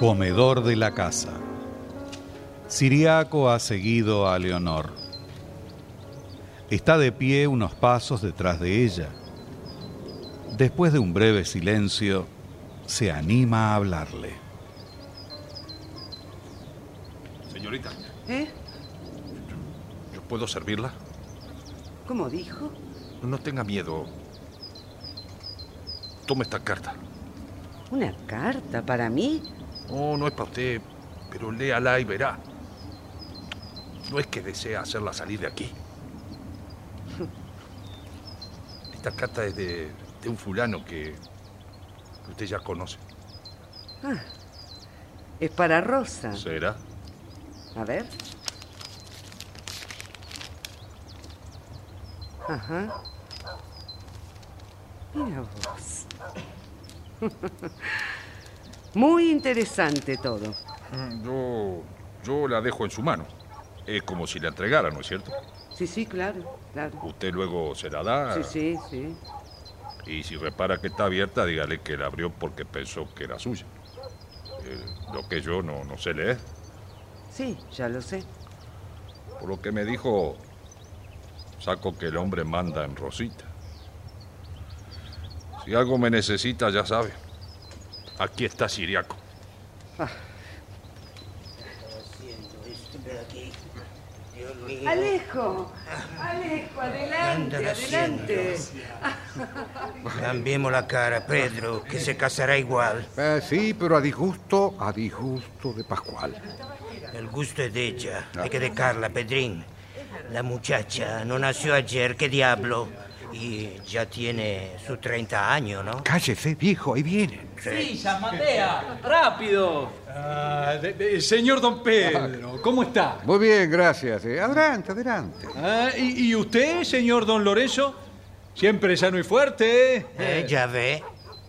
Comedor de la casa. Siriaco ha seguido a Leonor. Está de pie unos pasos detrás de ella. Después de un breve silencio, se anima a hablarle. Señorita, ¿Eh? ¿yo puedo servirla? ¿Cómo dijo? No tenga miedo. Tome esta carta. ¿Una carta para mí? No, no es para usted, pero léala y verá. No es que desea hacerla salir de aquí. *laughs* Esta carta es de, de un fulano que que usted ya conoce. Ah, es para Rosa. ¿Será? A ver. Ajá. Mira vos. *laughs* Muy interesante todo. Mm, Yo, yo la dejo en su mano. Es como si la entregara, ¿no es cierto? Sí, sí, claro, claro. Usted luego se la da. Sí, sí, sí. Y si repara que está abierta, dígale que la abrió porque pensó que era suya. Eh, lo que yo no, no sé leer. Sí, ya lo sé. Por lo que me dijo, saco que el hombre manda en Rosita. Si algo me necesita, ya sabe. Aquí está Siriaco. Alejo, Alejo, adelante, adelante. Cambiemos la cara, Pedro, que se casará igual. Eh, sí, pero a disgusto, a disgusto de Pascual. El gusto es de ella, hay que dejarla, Pedrín. La muchacha no nació ayer, qué diablo. Y ya tiene sus 30 años, ¿no? Cállese, viejo, ahí vienen. Sí, ya Matea, rápido. Ah, de- de- señor don Pedro, ¿cómo está? Muy bien, gracias. eh. Adelante, adelante. Ah, ¿y, y usted, señor don Lorenzo? Siempre sano y fuerte, ¿eh? Eh, ya ve,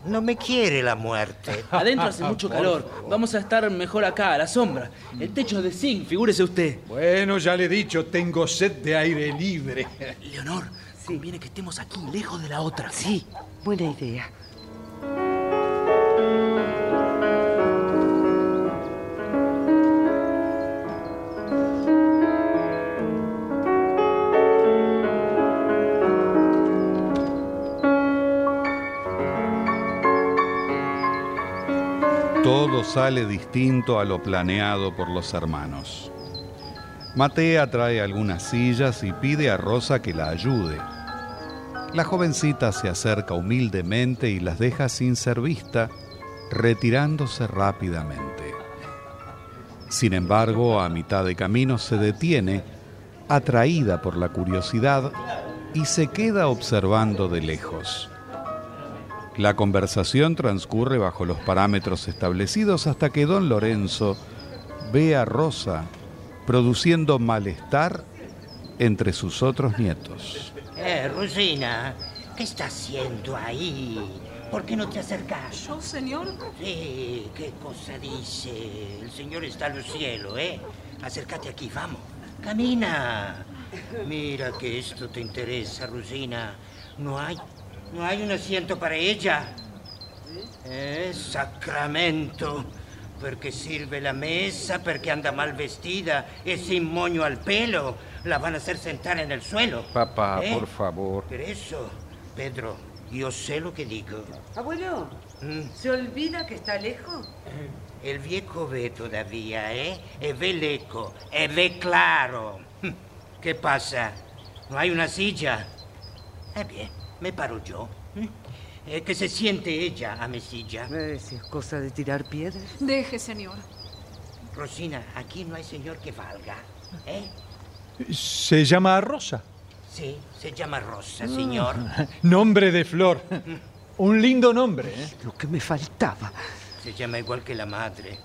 no me quiere la muerte. *laughs* Adentro hace mucho calor. Vamos a estar mejor acá, a la sombra. El techo es de zinc, figúrese usted. Bueno, ya le he dicho, tengo sed de aire libre. Leonor, conviene que estemos aquí, lejos de la otra. Sí, buena idea. Todo sale distinto a lo planeado por los hermanos. Matea trae algunas sillas y pide a Rosa que la ayude. La jovencita se acerca humildemente y las deja sin ser vista, retirándose rápidamente. Sin embargo, a mitad de camino se detiene, atraída por la curiosidad, y se queda observando de lejos. La conversación transcurre bajo los parámetros establecidos hasta que don Lorenzo ve a Rosa produciendo malestar entre sus otros nietos. Eh, Rosina, ¿qué está haciendo ahí? ¿Por qué no te acercas? ¿Yo, señor? Sí, ¿qué cosa dice? El señor está en el cielo, ¿eh? Acércate aquí, vamos. Camina. Mira que esto te interesa, Rosina. No hay, no hay un asiento para ella. Eh, sacramento. Perché sirve la mesa, perché anda mal vestida e sin moño al pelo. La van a hacer sentar en el suelo. Papá, ¿Eh? por favor. Pero eso, Pedro, yo sé lo que digo. Abuelo, ¿se olvida que está lejos? El viejo ve todavía, ¿eh? E ve l'eco, e ve claro. *laughs* ¿Qué pasa? ¿No hay una silla? Eh bien, me paro yo. Eh, que se siente ella a mi silla. Eh, si es cosa de tirar piedras. Deje, señor. Rosina, aquí no hay señor que valga. ¿Eh? Se llama Rosa. Sí, se llama Rosa, señor. Nombre de flor. Un lindo nombre, ¿eh? Lo que me faltaba. Se llama igual que la madre.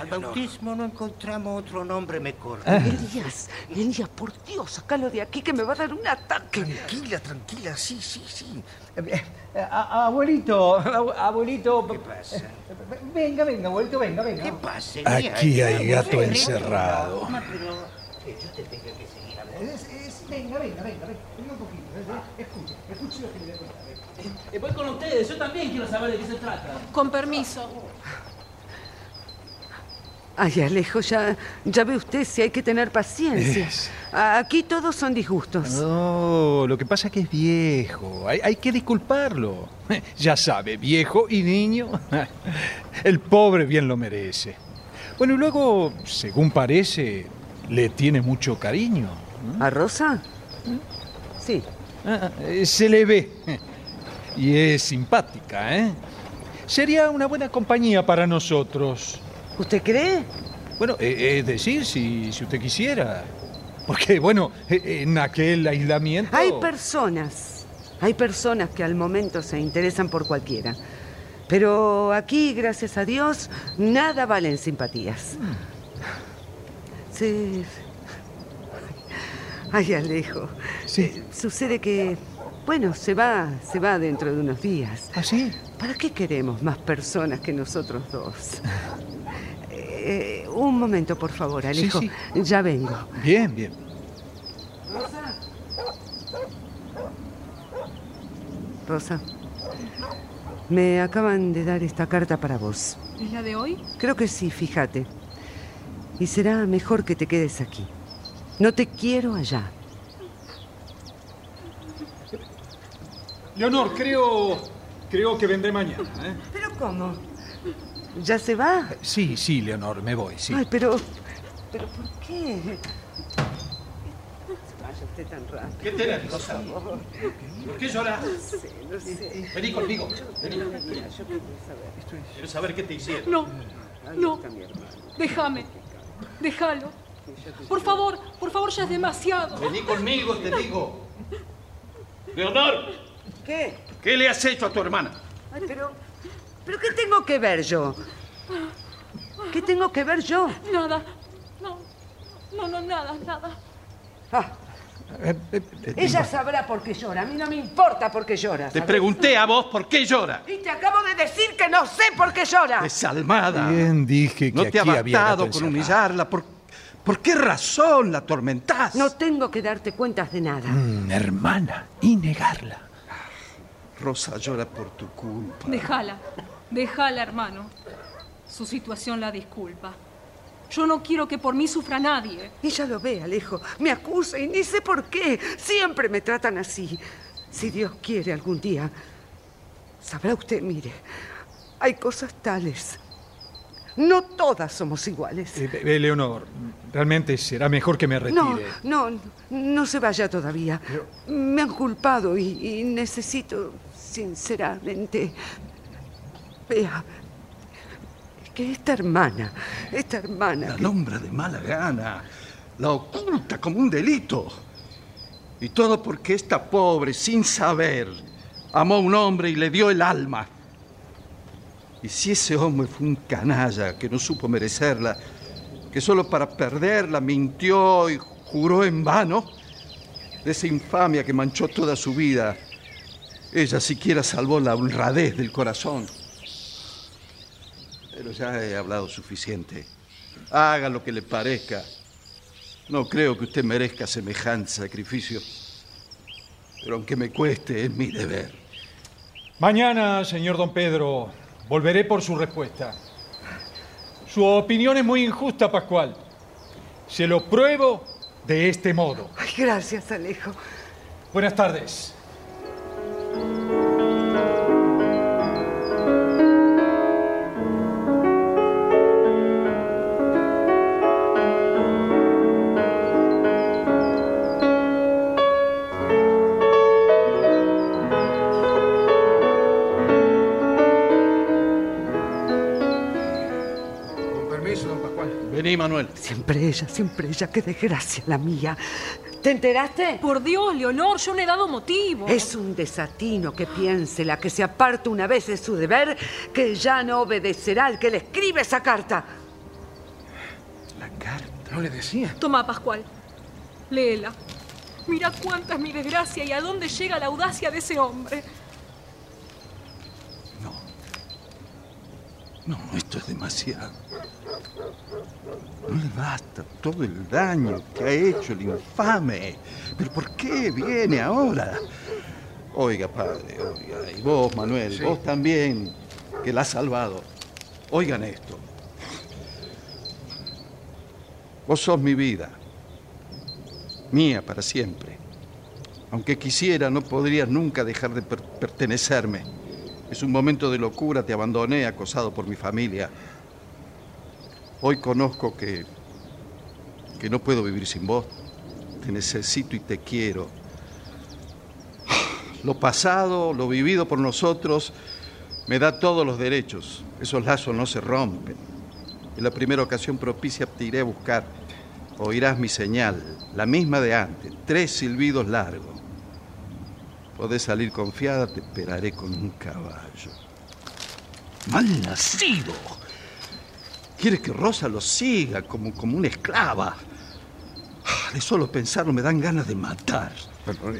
Al bautismo no encontramos otro nombre mejor. Elías, Elías, por Dios, sácalo de aquí que me va a dar un ataque. Tranquila, tranquila, sí, sí, sí. Eh, eh, abuelito, abu- abuelito. ¿Qué pasa? Venga, venga, abuelito, venga, venga. ¿Qué pasa? Aquí Elías? hay gato encerrado. Pero yo te tenga que seguir hablando. Es- es- venga, venga, venga, venga. Venga un poquito. eh, eh, Escuche, escuche lo que le voy a contar. voy con ustedes, yo también quiero saber de qué se trata. Con permiso. Ay, Alejo, ya, ya ve usted si hay que tener paciencia. Aquí todos son disgustos. No, lo que pasa es que es viejo. Hay, hay que disculparlo. *laughs* Ya sabe, viejo y niño. *laughs* El pobre bien lo merece. Bueno, y luego, según parece, le tiene mucho cariño. ¿A Rosa? Sí. Ah, Se le ve. Y es simpática, ¿eh? Sería una buena compañía para nosotros. ¿Usted cree? Bueno, eh, es decir, si, si usted quisiera. Porque, bueno, eh, en aquel aislamiento... Hay personas, hay personas que al momento se interesan por cualquiera. Pero aquí, gracias a Dios, nada valen simpatías. Sí. Ay, Alejo. Sí. Sucede que, bueno, se va, se va dentro de unos días. ¿Ah, sí? ¿Para qué queremos más personas que nosotros dos? Eh, un momento, por favor, Alejo. sí. Ya vengo. Bien, bien. Rosa, me acaban de dar esta carta para vos. ¿Es la de hoy? Creo que sí, fíjate. Y será mejor que te quedes aquí. No te quiero allá. Leonor, creo, creo que vendré mañana. ¿eh? ¿Pero cómo? ¿Ya se va? Sí, sí, Leonor, me voy, sí. Ay, pero... ¿Pero por qué? Se vaya usted tan rápido. ¿Qué tenés, Rosa? ¿Por qué lloras? No sé, no sé. Vení conmigo. Vení. Yo saber. Quiero saber qué te hicieron. No, no. Está mi hermano. Déjame. Déjalo. Por favor, por favor, ya es demasiado. Vení conmigo, te digo. *laughs* Leonor, ¿Qué? ¿qué le has hecho a tu hermana? Ay, pero... ¿Pero qué tengo que ver yo? ¿Qué tengo que ver yo? Nada. No. No, no, nada, nada. Ah, Eh, eh, eh, ella sabrá por qué llora. A mí no me importa por qué llora. Te pregunté a vos por qué llora. Y te acabo de decir que no sé por qué llora. Desalmada. Bien dije que No te ha aquí bastado con humillarla. ¿Por, ¿Por qué razón la atormentás? No tengo que darte cuentas de nada. Mm, hermana, y negarla. Rosa llora por tu culpa. Déjala. Déjala, hermano. Su situación la disculpa. Yo no quiero que por mí sufra nadie. Ella lo ve, Alejo. Me acusa y ni sé por qué. Siempre me tratan así. Si Dios quiere algún día, sabrá usted, mire, hay cosas tales. No todas somos iguales. Eh, eh, Leonor, realmente será mejor que me No, retire. no, no se vaya todavía. Me han culpado y, y necesito, sinceramente, vea, que esta hermana, esta hermana... La nombra de mala gana. La oculta como un delito. Y todo porque esta pobre, sin saber, amó a un hombre y le dio el alma. Y si ese hombre fue un canalla que no supo merecerla, que solo para perderla mintió y juró en vano, de esa infamia que manchó toda su vida, ella siquiera salvó la honradez del corazón. Pero ya he hablado suficiente. Haga lo que le parezca. No creo que usted merezca semejante sacrificio. Pero aunque me cueste, es mi deber. Mañana, señor don Pedro, volveré por su respuesta. Su opinión es muy injusta, Pascual. Se lo pruebo de este modo. Ay, gracias, Alejo. Buenas tardes. Siempre ella, siempre ella. Qué desgracia la mía. ¿Te enteraste? Por Dios, Leonor, yo no he dado motivo. Es un desatino que piense la que se aparte una vez de su deber, que ya no obedecerá al que le escribe esa carta. La carta. No le decía. Toma, Pascual. Léela. Mira cuánta es mi desgracia y a dónde llega la audacia de ese hombre. No, esto es demasiado. No le basta todo el daño que ha hecho el infame. ¿Pero por qué viene ahora? Oiga, padre, oiga. Y vos, Manuel, vos también, que la has salvado. Oigan esto. Vos sos mi vida. Mía para siempre. Aunque quisiera, no podrías nunca dejar de per- pertenecerme. Es un momento de locura, te abandoné acosado por mi familia. Hoy conozco que, que no puedo vivir sin vos. Te necesito y te quiero. Lo pasado, lo vivido por nosotros, me da todos los derechos. Esos lazos no se rompen. En la primera ocasión propicia te iré a buscar. Oirás mi señal, la misma de antes, tres silbidos largos. Podés salir confiada, te esperaré con un caballo. Mal nacido. Quiere que Rosa lo siga como, como una esclava. Ah, De solo pensarlo me dan ganas de matar.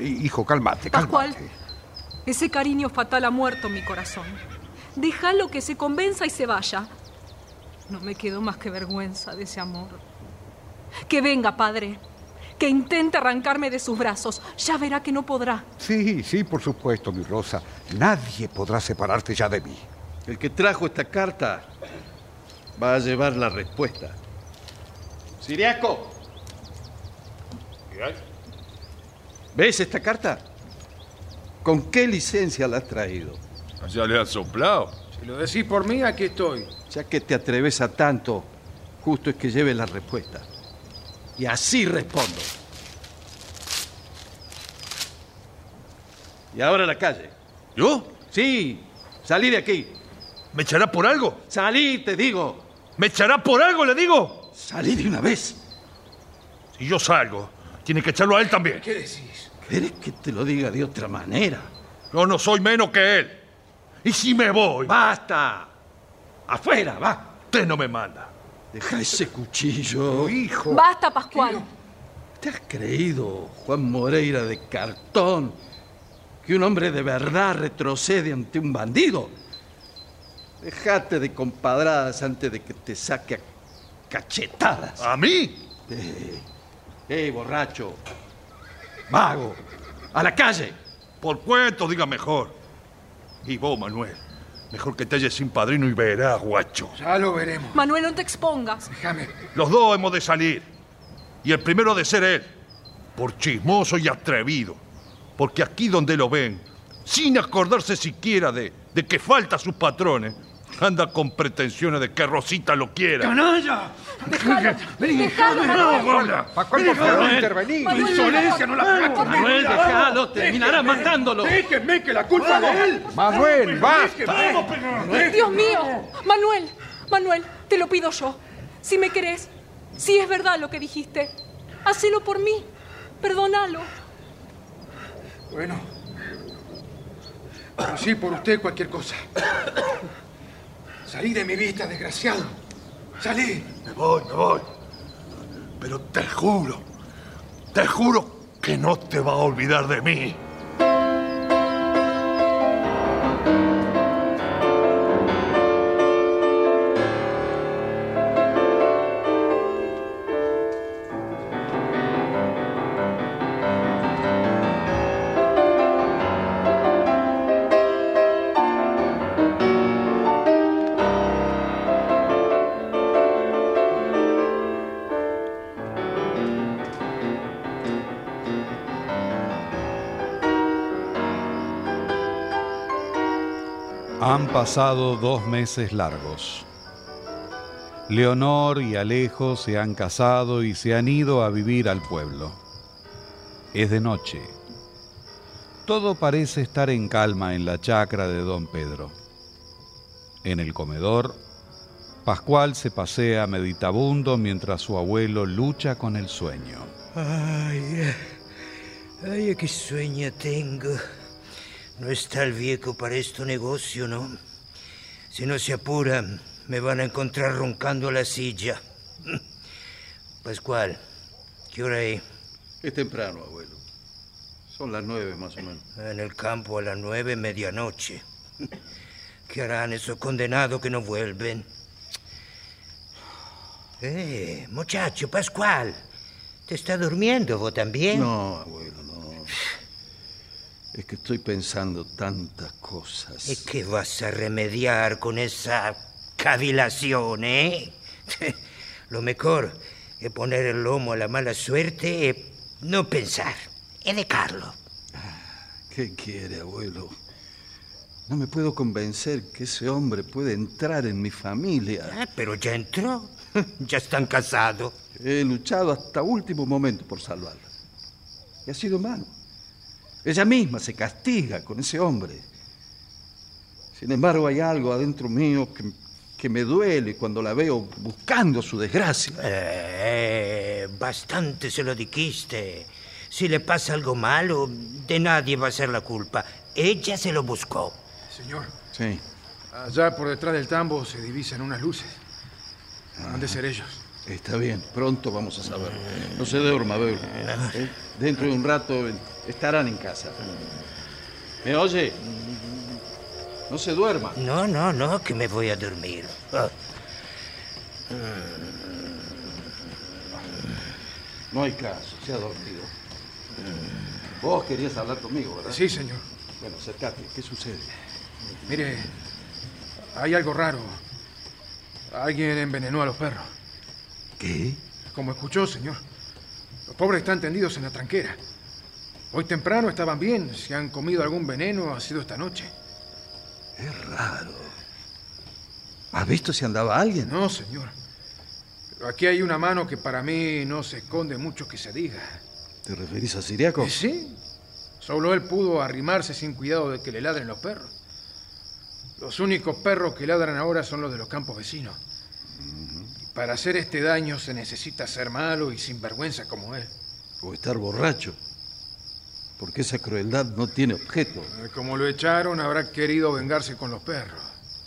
hijo, cálmate, Pascual, ese cariño fatal ha muerto en mi corazón. Déjalo que se convenza y se vaya. No me quedó más que vergüenza de ese amor. Que venga, padre. Que intente arrancarme de sus brazos. Ya verá que no podrá. Sí, sí, por supuesto, mi Rosa. Nadie podrá separarte ya de mí. El que trajo esta carta va a llevar la respuesta. Siriaco. ¿Ves esta carta? ¿Con qué licencia la has traído? Ya le han soplado. Si lo decís por mí, aquí estoy. Ya que te atreves a tanto, justo es que lleves la respuesta. Y así respondo. Y ahora a la calle. ¿Yo? Sí, salí de aquí. ¿Me echará por algo? Salí, te digo. ¿Me echará por algo, le digo? Salí de una vez. Si yo salgo, tiene que echarlo a él también. ¿Qué decís? ¿Querés que te lo diga de otra manera? Yo no soy menos que él. Y si me voy. ¡Basta! ¡Afuera, va! Usted no me manda. Deja ese cuchillo, hijo. Basta, Pascual. ¿Te has creído, Juan Moreira de cartón, que un hombre de verdad retrocede ante un bandido? Dejate de compadradas antes de que te saque a cachetadas. ¿A mí? ¡Eh, eh, borracho! ¡Vago! ¡A la calle! Por cuento, diga mejor. Y vos, Manuel, mejor que te halles sin padrino y verás, guacho. Ya lo veremos. Manuel, no te expongas. Déjame. Los dos hemos de salir. Y el primero de ser él, por chismoso y atrevido. Porque aquí donde lo ven, sin acordarse siquiera de, de que falta a sus patrones, anda con pretensiones de que Rosita lo quiera. ¡Canalla! Déjalo. Déjalo, No, Manuel. Gola. Pascual, por favor, intervení. Manuel, Insolencia, no la hagas. Manuel, déjalo, terminará matándolo. Déjenme que la culpa de él. Manuel, basta. Dios mío. Manuel, Manuel, te lo pido yo. Si me querés, si es verdad lo que dijiste, hacelo por mí. Perdónalo. Bueno. Pero sí, por usted cualquier cosa. Salí de mi vista, desgraciado. Salí. Me voy, me voy. Pero te juro, te juro que no te va a olvidar de mí. Han pasado dos meses largos. Leonor y Alejo se han casado y se han ido a vivir al pueblo. Es de noche. Todo parece estar en calma en la chacra de don Pedro. En el comedor, Pascual se pasea meditabundo mientras su abuelo lucha con el sueño. Ay, eh, Ay, qué sueño tengo. No está el viejo para este negocio, ¿no? Si no se apuran, me van a encontrar roncando a la silla. *laughs* Pascual, ¿qué hora es? Es temprano, abuelo. Son las nueve más o menos. En el campo a las nueve, medianoche. *laughs* ¿Qué harán esos condenados que no vuelven? Eh, muchacho, Pascual. ¿Te está durmiendo vos también? No, abuelo. Es que estoy pensando tantas cosas. ¿Y qué vas a remediar con esa cavilación, eh? *laughs* Lo mejor es poner el lomo a la mala suerte y no pensar. Es de Carlos. ¿Qué quiere, abuelo? No me puedo convencer que ese hombre puede entrar en mi familia. Ah, pero ya entró. *laughs* ya están casados. He luchado hasta último momento por salvarla. Y ha sido malo. Ella misma se castiga con ese hombre. Sin embargo, hay algo adentro mío que, que me duele cuando la veo buscando su desgracia. Eh, bastante se lo dijiste. Si le pasa algo malo, de nadie va a ser la culpa. Ella se lo buscó. Señor, Sí. allá por detrás del tambo se divisan unas luces. Han de ser ellos. Está bien, pronto vamos a saber. No se duerma, Beu. ¿Eh? Dentro de un rato estarán en casa. ¿Me oye? No se duerma. No, no, no, que me voy a dormir. Ah, No hay caso, se ha dormido. Vos querías hablar conmigo, ¿verdad? Sí, señor. Bueno, acércate. ¿Qué sucede? Mire, hay algo raro. Alguien envenenó a los perros. ¿Qué? Como escuchó, señor. Los pobres están tendidos en la tranquera. Hoy temprano estaban bien. Si han comido algún veneno, ha sido esta noche. Es raro. ¿Has visto si andaba alguien? No, señor. Pero aquí hay una mano que para mí no se esconde mucho que se diga. ¿Te referís a Siriaco? ¿Y sí? Solo él pudo arrimarse sin cuidado de que le ladren los perros. Los únicos perros que ladran ahora son los de los campos vecinos. Para hacer este daño se necesita ser malo y sinvergüenza como él. O estar borracho. Porque esa crueldad no tiene objeto. Eh, Como lo echaron, habrá querido vengarse con los perros.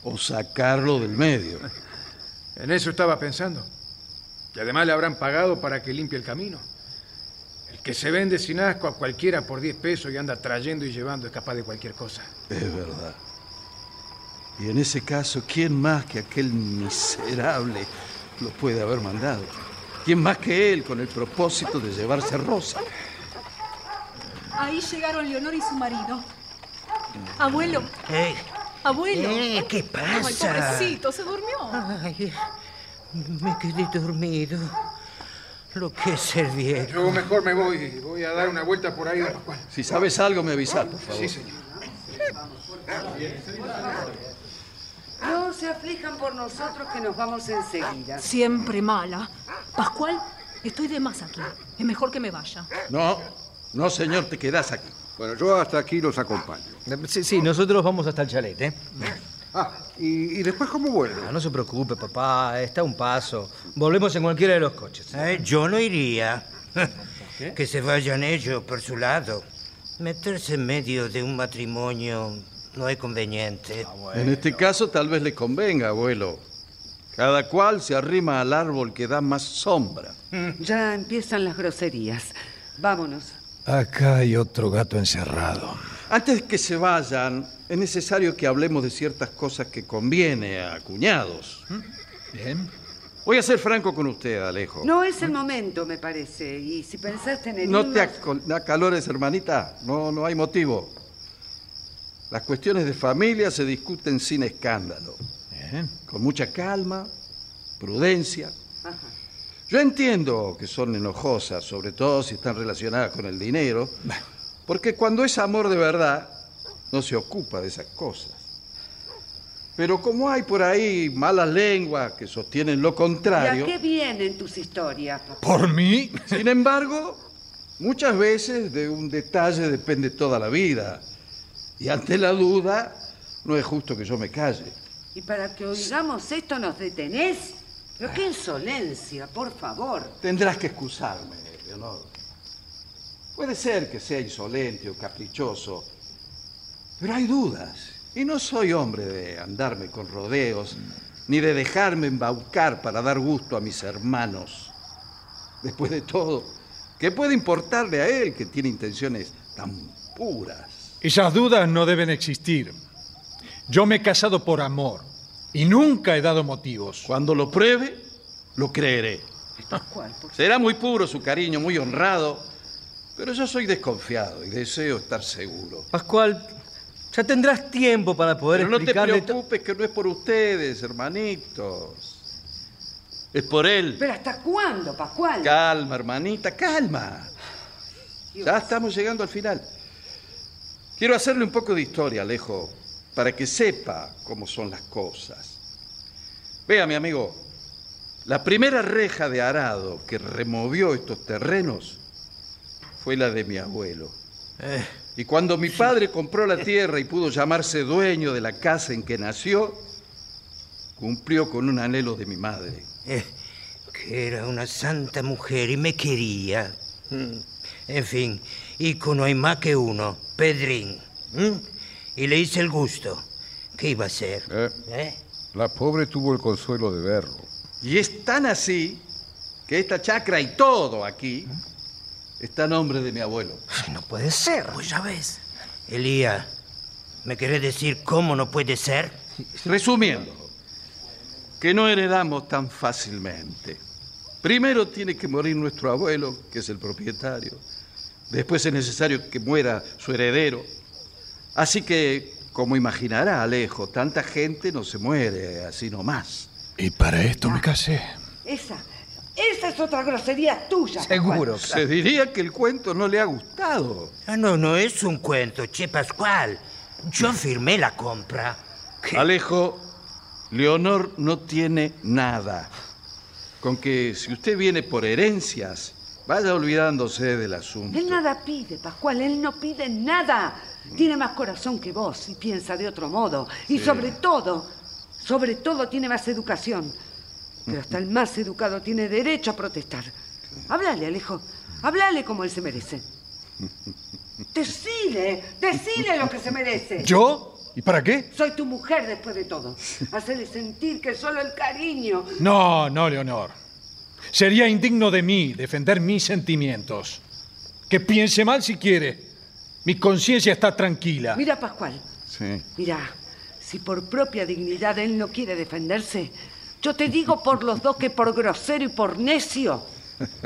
O sacarlo del medio. *laughs* En eso estaba pensando. Y además le habrán pagado para que limpie el camino. El que se vende sin asco a cualquiera por 10 pesos y anda trayendo y llevando es capaz de cualquier cosa. Es verdad. Y en ese caso, ¿quién más que aquel miserable lo puede haber mandado? ¿Quién más que él con el propósito de llevarse a Rosa? Ahí llegaron Leonor y su marido. Abuelo, eh, abuelo. eh, ¿Qué Ay, pasa? pobrecito, se durmió. Ay, me quedé dormido. Lo que es ser viejo. Yo mejor me voy. Voy a dar una vuelta por ahí Pascual. Si sabes algo, me avisas, por favor. Sí, señor. No se aflijan por nosotros que nos vamos enseguida. Siempre mala. Pascual, estoy de más aquí. Es mejor que me vaya. No, no, señor, te quedás aquí. Bueno, yo hasta aquí los acompaño. Sí, sí, nosotros vamos hasta el chalet, ¿eh? Ah, ¿y, y después cómo vuelvo? Ah, no se preocupe, papá, está a un paso. Volvemos en cualquiera de los coches. Eh, yo no iría. Que se vayan ellos por su lado. Meterse en medio de un matrimonio no es conveniente. En este caso, tal vez le convenga, abuelo. Cada cual se arrima al árbol que da más sombra. *laughs* Ya empiezan las groserías. Vámonos. Acá hay otro gato encerrado. Antes que se vayan, es necesario que hablemos de ciertas cosas que conviene a cuñados. Bien. Voy a ser franco con usted, Alejo. No es el momento, me parece. Y si pensaste en el No te aco- acalores, hermanita. No, no hay motivo. Las cuestiones de familia se discuten sin escándalo. Bien. Con mucha calma, prudencia. Yo entiendo que son enojosas, sobre todo si están relacionadas con el dinero, porque cuando es amor de verdad, no se ocupa de esas cosas. Pero como hay por ahí malas lenguas que sostienen lo ¿Y a contrario, qué vienen tus historias, papá? ¿Por mí? sin embargo, muchas veces de un detalle depende toda la vida. Y ante la duda, no es justo que yo me calle. Y para que oigamos esto nos detenés. Pero qué insolencia, por favor. Tendrás que excusarme, Leonor. Puede ser que sea insolente o caprichoso, pero hay dudas. Y no soy hombre de andarme con rodeos, ni de dejarme embaucar para dar gusto a mis hermanos. Después de todo, ¿qué puede importarle a él que tiene intenciones tan puras? Esas dudas no deben existir. Yo me he casado por amor y nunca he dado motivos. Cuando lo pruebe, lo creeré. Será muy puro su cariño, muy honrado, pero yo soy desconfiado y deseo estar seguro. Pascual, ya tendrás tiempo para poder Pero no te preocupes que no es por ustedes, hermanitos. Es por él. ¿Pero hasta cuándo, Pascual? Calma, hermanita, calma. Ya estamos llegando al final. Quiero hacerle un poco de historia, Alejo, para que sepa cómo son las cosas. Vea, mi amigo, la primera reja de arado que removió estos terrenos fue la de mi abuelo. Eh, Y cuando mi *laughs* padre compró la tierra y pudo llamarse dueño de la casa en que nació, cumplió con un anhelo de mi madre. Eh, que era una santa mujer y me quería. Mm. En fin, hijo no hay más que uno, Pedrín. ¿Mm? Y le hice el gusto. ¿Qué iba a hacer? Eh, ¿Eh? La pobre tuvo el consuelo de verlo. Y es tan así que esta chacra y todo aquí está a nombre de mi abuelo. No puede ser. Pues ya ves. Elías, ¿me querés decir cómo no puede ser? Resumiendo, que no heredamos tan fácilmente. Primero tiene que morir nuestro abuelo, que es el propietario. Después es necesario que muera su heredero. Así que, como imaginará Alejo, tanta gente no se muere así nomás. Y para esto me casé. Esa, esa es otra grosería tuya. Pascual. Se diría que el cuento no le ha gustado. Ah, no, no es un cuento, che Pascual. Yo firmé la compra. Alejo, Leonor no tiene nada. Con que si usted viene por herencias, vaya olvidándose del asunto. Él nada pide, Pascual, él no pide nada. Tiene más corazón que vos y piensa de otro modo. Y Sí. sobre todo, sobre todo tiene más educación. Pero hasta el más educado tiene derecho a protestar. Háblale, Alejo. Háblale como él se merece. *laughs* Decile, decile lo que se merece. ¿Yo? ¿Y para qué? Soy tu mujer después de todo. Hacele sentir que solo el cariño. No, no, Leonor. Sería indigno de mí defender mis sentimientos. Que piense mal si quiere. Mi conciencia está tranquila. Mira, Pascual, Sí. mira, si por propia dignidad él no quiere defenderse, yo te digo por los dos que por grosero y por necio,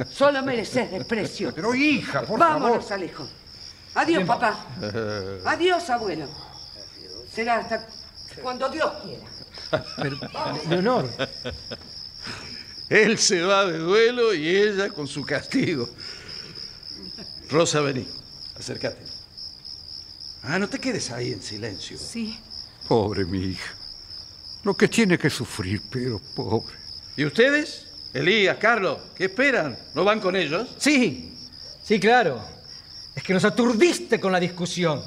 solo mereces desprecio. Pero hija, por Vámonos, favor. Alejo. Adiós, papá. *laughs* Adiós, abuelo. Será hasta cuando Dios quiera. Pero, Leonor, Él se va de duelo y ella con su castigo. Rosa, vení, acércate. Ah, no te quedes ahí en silencio. Sí. Pobre mi hija. Lo que tiene que sufrir, pero pobre. ¿Y ustedes? Elías, Carlos, ¿qué esperan? ¿No van con ellos? Sí, sí, claro. Es que nos aturdiste con la discusión.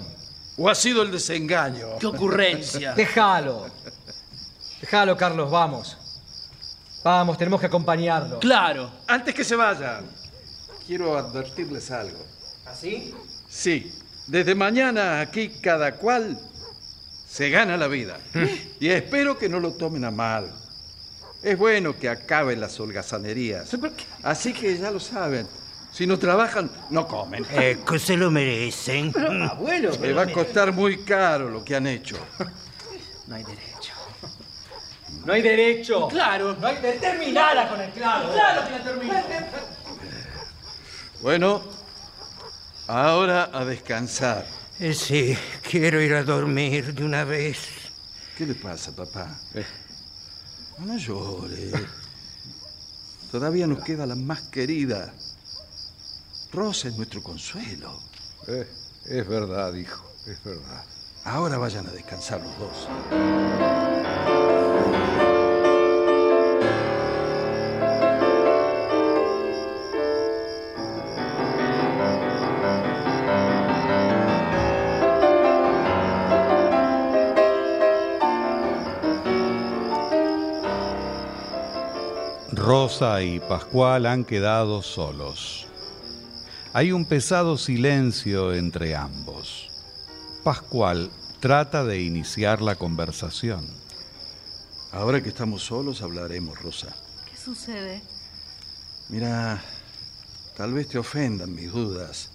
¿O ha sido el desengaño? ¡Qué ocurrencia! Déjalo. Déjalo, Carlos, vamos. Vamos, tenemos que acompañarlo. Claro. Antes que se vayan, quiero advertirles algo. ¿Así? Sí, desde mañana aquí cada cual se gana la vida. Y espero que no lo tomen a mal. Es bueno que acaben las holgazanerías. Así que ya lo saben. Si no trabajan, no comen. Eh, que se lo merecen. abuelo. Le va a costar muy caro lo que han hecho. No hay derecho. No hay derecho. Claro. No hay derecho. Terminala con el claro. Claro que la termino. Bueno, ahora a descansar. Eh, sí, quiero ir a dormir de una vez. ¿Qué le pasa, papá? No llore. Todavía nos queda la más querida. Rosa es nuestro consuelo. Eh, es verdad, hijo, es verdad. Ahora vayan a descansar los dos. Rosa y Pascual han quedado solos. Hay un pesado silencio entre ambos. Pascual trata de iniciar la conversación. Ahora que estamos solos hablaremos, Rosa. ¿Qué sucede? Mira, tal vez te ofendan mis dudas.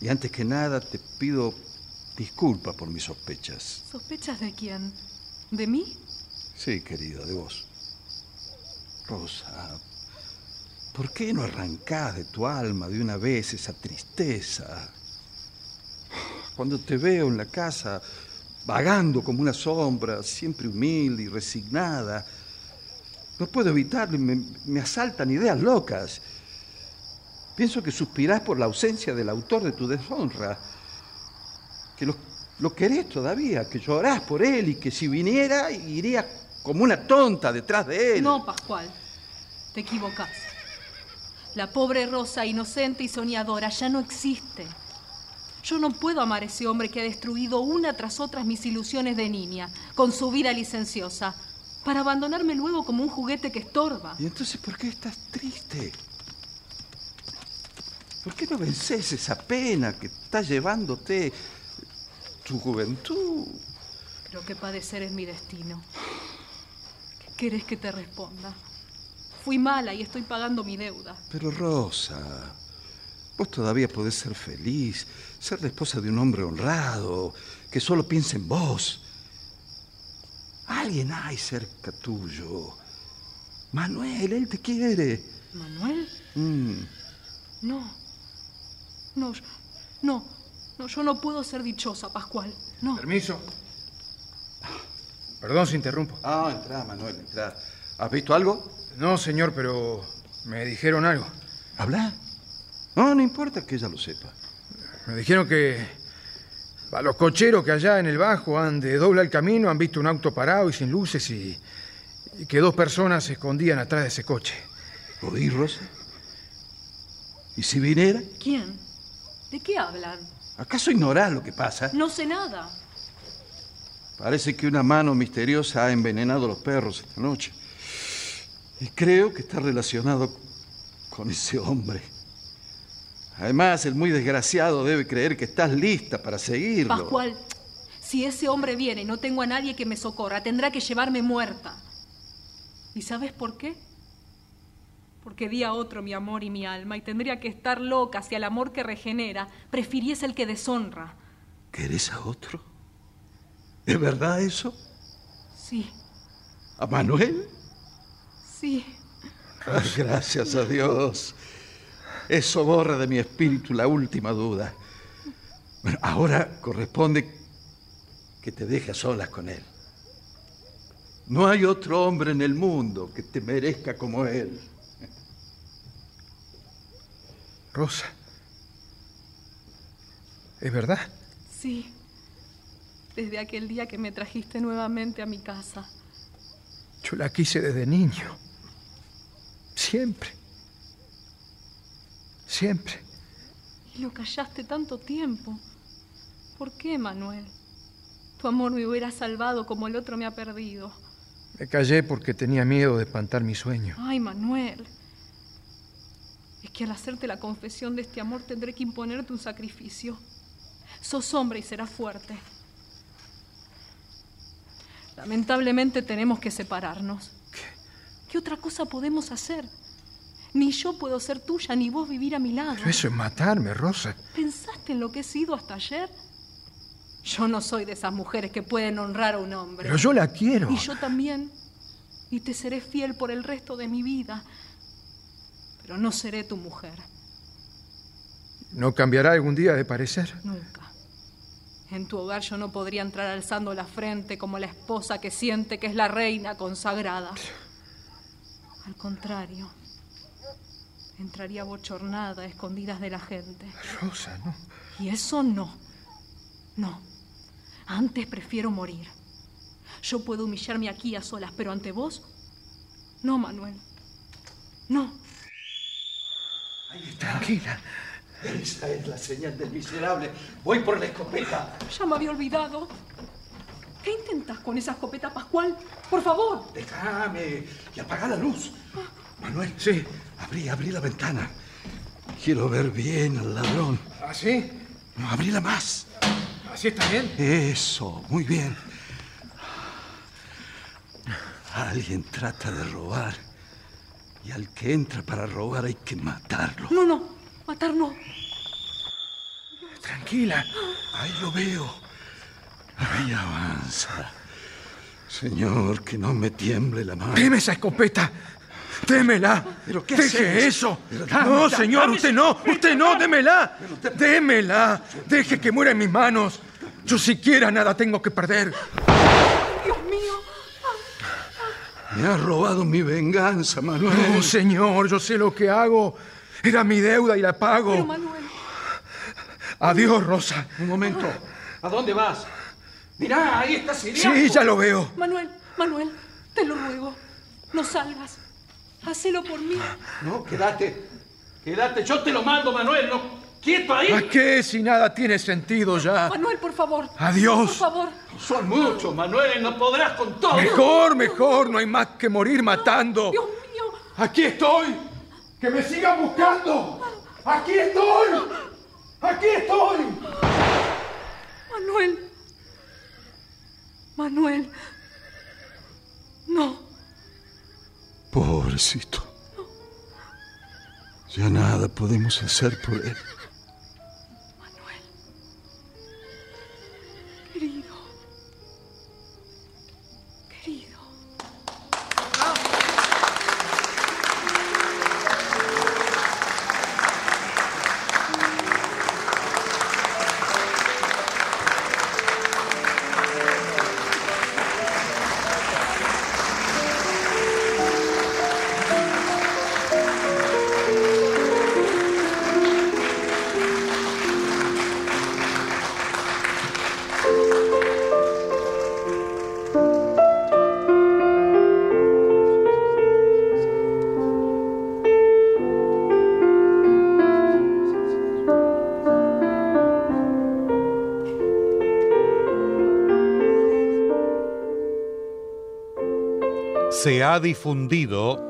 Y antes que nada te pido disculpa por mis sospechas. ¿Sospechas de quién? ¿De mí? Sí, querida, de vos. Rosa, ¿por qué no arrancás de tu alma de una vez esa tristeza? Cuando te veo en la casa, vagando como una sombra, siempre humilde y resignada, no puedo evitarlo me, me asaltan ideas locas. Pienso que suspirás por la ausencia del autor de tu deshonra, que lo, lo querés todavía, que llorás por él y que si viniera iría como una tonta detrás de él. No, Pascual. Te equivocas. La pobre Rosa, inocente y soñadora, ya no existe. Yo no puedo amar a ese hombre que ha destruido una tras otra mis ilusiones de niña, con su vida licenciosa, para abandonarme luego como un juguete que estorba. ¿Y entonces por qué estás triste? ¿Por qué no vences esa pena que está llevándote tu juventud? Creo que padecer es mi destino. ¿Qué querés que te responda? Fui mala y estoy pagando mi deuda. Pero Rosa, vos todavía podés ser feliz, ser la esposa de un hombre honrado, que solo piensa en vos. Alguien hay cerca tuyo. Manuel, él te quiere. ¿Manuel? Mm. No. No, yo- no. No, yo no puedo ser dichosa, Pascual. No. Permiso. Perdón si interrumpo. Ah, entrá, Manuel, entrá. ¿Has visto algo? No, señor, pero me dijeron algo. ¿Habla? No, no importa que ella lo sepa. Me dijeron que a los cocheros que allá en el bajo han de doblar el camino han visto un auto parado y sin luces y, y que dos personas se escondían atrás de ese coche. ¿Oí, Rosa? ¿Y si viniera? ¿Quién? ¿De qué hablan? ¿Acaso ignorás lo que pasa? No sé nada. Parece que una mano misteriosa ha envenenado a los perros esta noche. Y creo que está relacionado con ese hombre. Además, el muy desgraciado debe creer que estás lista para seguirlo. Pascual, si ese hombre viene y no tengo a nadie que me socorra, tendrá que llevarme muerta. ¿Y sabes por qué? Porque di a otro mi amor y mi alma y tendría que estar loca si al amor que regenera prefiriese el que deshonra. ¿Querés a otro? ¿Es verdad eso? Sí, ¿A Manuel? sí. Ah, gracias a Dios. Eso borra de mi espíritu la última duda. Bueno, ahora corresponde que te deje a solas con él. No hay otro hombre en el mundo que te merezca como él. Rosa. ¿Es verdad? Sí. Desde aquel día que me trajiste nuevamente a mi casa. Yo la quise desde niño. Siempre. Siempre. Y lo callaste tanto tiempo. ¿Por qué, Manuel? Tu amor me hubiera salvado como el otro me ha perdido. Me callé porque tenía miedo de espantar mi sueño. Ay, Manuel. Es que al hacerte la confesión de este amor tendré que imponerte un sacrificio. Sos hombre y serás fuerte. Lamentablemente tenemos que separarnos. ¿Qué? otra cosa podemos hacer? Ni yo puedo ser tuya, ni vos vivir a mi lado. Pero eso es matarme, Rosa. ¿Pensaste en lo que he sido hasta ayer? Yo no soy de esas mujeres que pueden honrar a un hombre. Pero yo la quiero. Y yo también. Y te seré fiel por el resto de mi vida. Pero no seré tu mujer. ¿No cambiará algún día de parecer? Nunca. En tu hogar yo no podría entrar alzando la frente como la esposa que siente que es la reina consagrada. Al contrario, entraría bochornada, a escondidas de la gente. Rosa, no. Y eso no. No. Antes prefiero morir. Yo puedo humillarme aquí a solas, pero ante vos, no, Manuel. No. Tranquila. *laughs* Esa es la señal del miserable. Voy por la escopeta. Ya me había olvidado. ¿Qué intentas con esa escopeta, Pascual? Por favor. Déjame y apaga la luz. Manuel. Sí. Abrí, abrí la ventana. quiero ver bien al ladrón. ¿Así? No, abrila más. ¿Así está bien? Eso, muy bien. Alguien trata de robar. Y al que entra para robar hay que matarlo. No, no, matar no. Tranquila. Ahí lo veo. Ahí avanza. Señor, que no me tiemble la mano. Deme esa escopeta. Démela. ¿Pero qué Deje haces? eso. Pero dame, no, señor, dame usted no. escopeta. Usted no, démela. Démela. Deje que muera en mis manos. Yo siquiera nada tengo que perder. Dios mío. Me ha robado mi venganza, Manuel. No, señor, yo sé lo que hago. Era mi deuda y la pago. Pero Manuel, Adiós, Rosa. Un momento. ¿A dónde vas? Mirá, ahí está Siriaco. Sí, ya lo veo. Manuel, Manuel, te lo ruego. No salgas. Hacelo por mí. No, quédate. Quédate, yo te lo mando, Manuel. No, quieto ahí. ¿A qué si nada tiene sentido ya? Manuel, por favor. Adiós. Por favor. Son muchos, Manuel, no podrás con todo. Mejor, mejor, no hay más que morir matando. Dios mío. Aquí estoy. Que me sigan buscando. Aquí estoy. Aquí estoy. Manuel. Manuel. No. Pobrecito. Ya nada podemos hacer por él. Ha difundido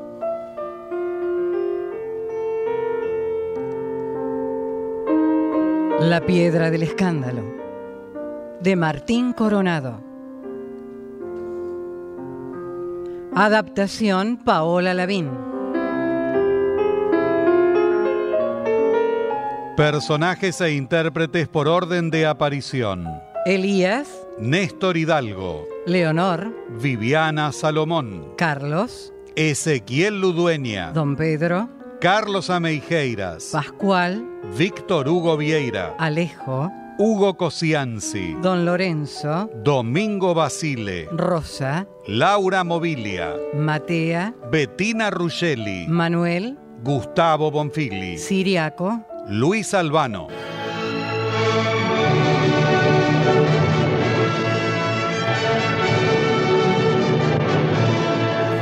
La piedra del escándalo de Martín Coronado. Adaptación Paola Lavín. personajes e intérpretes por orden de aparición. Elías, Néstor Hidalgo, Leonor, Viviana Salomón, Carlos, Ezequiel Ludueña, Don Pedro, Carlos Ameijeiras, Pascual, Víctor Hugo Vieira, Alejo, Hugo Cosianzi, Don Lorenzo, Domingo Basile, Rosa, Laura Mobilia, Matea, Bettina Ruggeli, Manuel, Gustavo Bonfigli, Siriaco, Luis Albano.